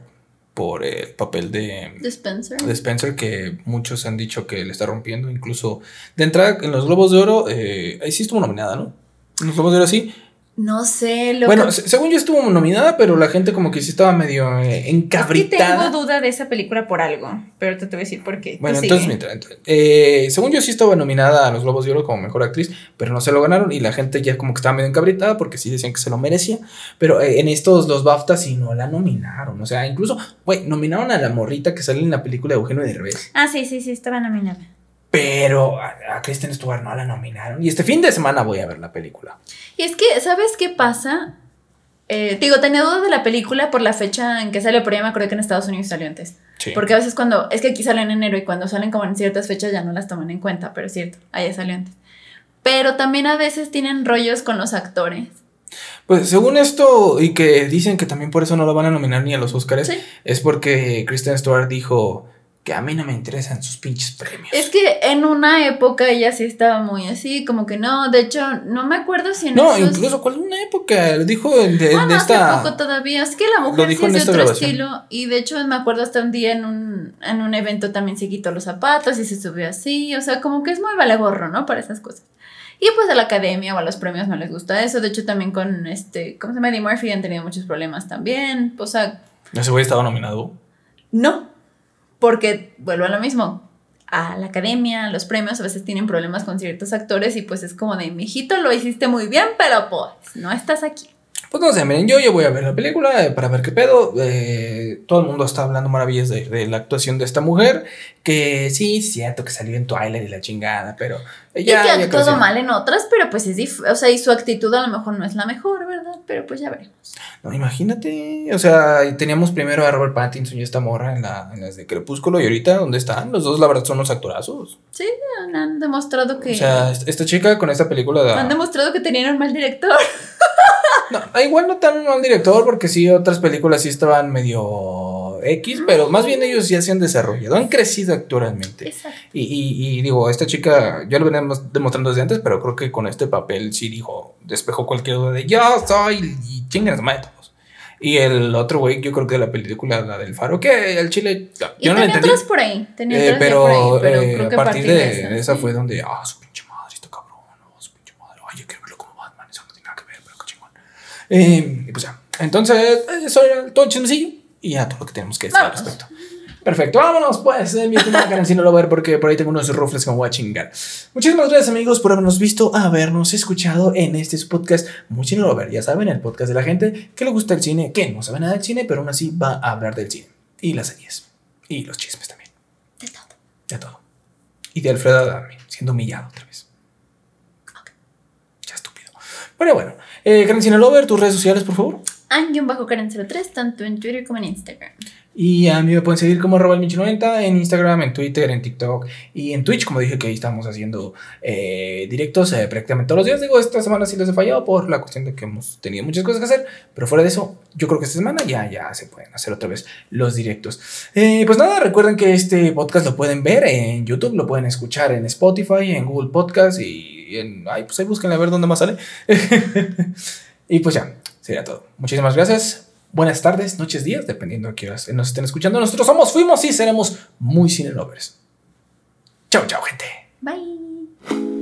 por el papel de, De Spencer. de Spencer que muchos han dicho que le está rompiendo incluso de entrada en los Globos de Oro eh, ahí sí estuvo nominada ¿no? en los Globos de Oro sí No sé, lo bueno según yo estuvo nominada pero la gente como que sí estaba medio eh, Es que encabritada tengo duda de esa película por algo, pero te, te voy a decir por qué. Bueno, entonces, mientras, eh, según yo sí estaba nominada a los Globos de Oro como mejor actriz, pero no se lo ganaron y la gente ya como que estaba medio encabritada porque sí decían que se lo merecía. Pero eh, en estos, los BAFTA sí no la nominaron. O sea, incluso, güey, nominaron a la morrita que sale en la película de Eugenio Derbez. Ah, sí, sí, sí, estaba nominada. Pero a, Kristen Stewart no la nominaron. Y este fin de semana voy a ver la película. Y es que, ¿sabes qué pasa? Eh, digo, tenía duda de la película por la fecha en que sale, pero ya me acuerdo que en Estados Unidos salió antes. Sí. Porque a veces cuando, es que aquí sale en enero y cuando salen como en ciertas fechas ya no las toman en cuenta, pero es cierto, allá salió antes. Pero también a veces tienen rollos con los actores. Pues según esto, y que dicen que también por eso no lo van a nominar ni a los Oscars, Sí. es porque Kristen Stewart dijo que a mí no me interesan sus pinches premios. Es que en una época ella sí estaba muy así, como que no, de hecho, no me acuerdo si en No, esos- incluso cuál una época, lo dijo de, de Ah, no, esta... hace poco todavía. Es que la mujer sí es de otro grabación. estilo. Y de hecho me acuerdo hasta un día en un, en un evento también se quitó los zapatos y se subió así. O sea, como que es muy vale gorro, ¿no? Para esas cosas. Y pues a la academia o a los premios no les gusta eso. De hecho, también con este, ¿cómo se llama? Eddie Murphy han tenido muchos problemas también. O sea, Ese güey estaba nominado. no. Porque vuelvo a lo mismo. A la academia, los premios a veces tienen problemas con ciertos actores y pues es como de, mijito, lo hiciste muy bien, pero pues no estás aquí. Pues no sé, miren, yo, yo voy a ver la película eh, para ver qué pedo. Eh, todo el mundo está hablando maravillas de, de la actuación de esta mujer. Que sí, cierto que salió en Twilight y la chingada, pero Y ya. que ya ha actuado mal en otras, pero pues es dif- O sea, y su actitud a lo mejor no es la mejor, ¿verdad? Pero pues ya veremos. No, imagínate. O sea, teníamos primero a Robert Pattinson y esta morra en, la, en las de Crepúsculo. Y ahorita, ¿dónde están? Los dos, la verdad, son unos actorazos. Sí, han, demostrado que. O sea, est- esta chica con esta película. da- han demostrado que tenían un mal director. No, igual no tan mal director, porque sí, otras películas sí estaban medio X, pero más bien ellos ya se han desarrollado, han crecido actualmente. Y, y, y digo, esta chica, yo lo venía mos- demostrando desde antes, pero creo que con este papel sí dijo, despejó cualquier duda de yo soy y su madre todos. Y el otro güey, yo creo que de la película, la del faro, que el chile, Y yo no la tenía entendí. otras por ahí. Tenía Eh, otras ya pero por ahí. Pero eh, creo que a partir de esa sí. fue donde, ah, su pinche madre, está cabrón, no, su pinche madre, ay, yo quiero verlo como Batman, eso no tiene nada que ver, pero qué chingón. Eh, y pues ya, entonces, eh, eso era todo el chismecillo y ya todo lo que tenemos que decir al respecto. Perfecto, vámonos pues, eh, mi estimada Karen, si no lo ver porque por ahí tengo unos rufles que me voy a chingar. Muchísimas gracias amigos por habernos visto, habernos escuchado en este podcast Muy Cine Lover. Ya saben, el podcast de la gente que le gusta el cine, que no sabe nada del cine, pero aún así va a hablar del cine. Y las series. Y los chismes también. De todo. De todo. Y de Alfredo Adame, siendo humillado otra vez. Ya estúpido. Pero bueno, eh, Karen Cine Lover, tus redes sociales, por favor. bajo Karen 03 tanto en Twitter como en Instagram. Y a mí me pueden seguir como arroba el Michi90 en Instagram, en Twitter, en TikTok y en Twitch, como dije que ahí estamos haciendo eh, directos eh, prácticamente todos los días. Digo, esta semana sí les he fallado por la cuestión de que hemos tenido muchas cosas que hacer, pero fuera de eso, yo creo que esta semana ya, ya se pueden hacer otra vez los directos. Eh, pues nada, recuerden que este podcast lo pueden ver en YouTube, lo pueden escuchar en Spotify, en Google Podcast y en... Ay, pues ahí busquen a ver dónde más sale. y pues ya, sería todo. Muchísimas gracias. Buenas tardes, noches, días, dependiendo a qué horas nos estén escuchando. Nosotros somos, fuimos y seremos muy cine lovers. Chao, chao, gente. Bye.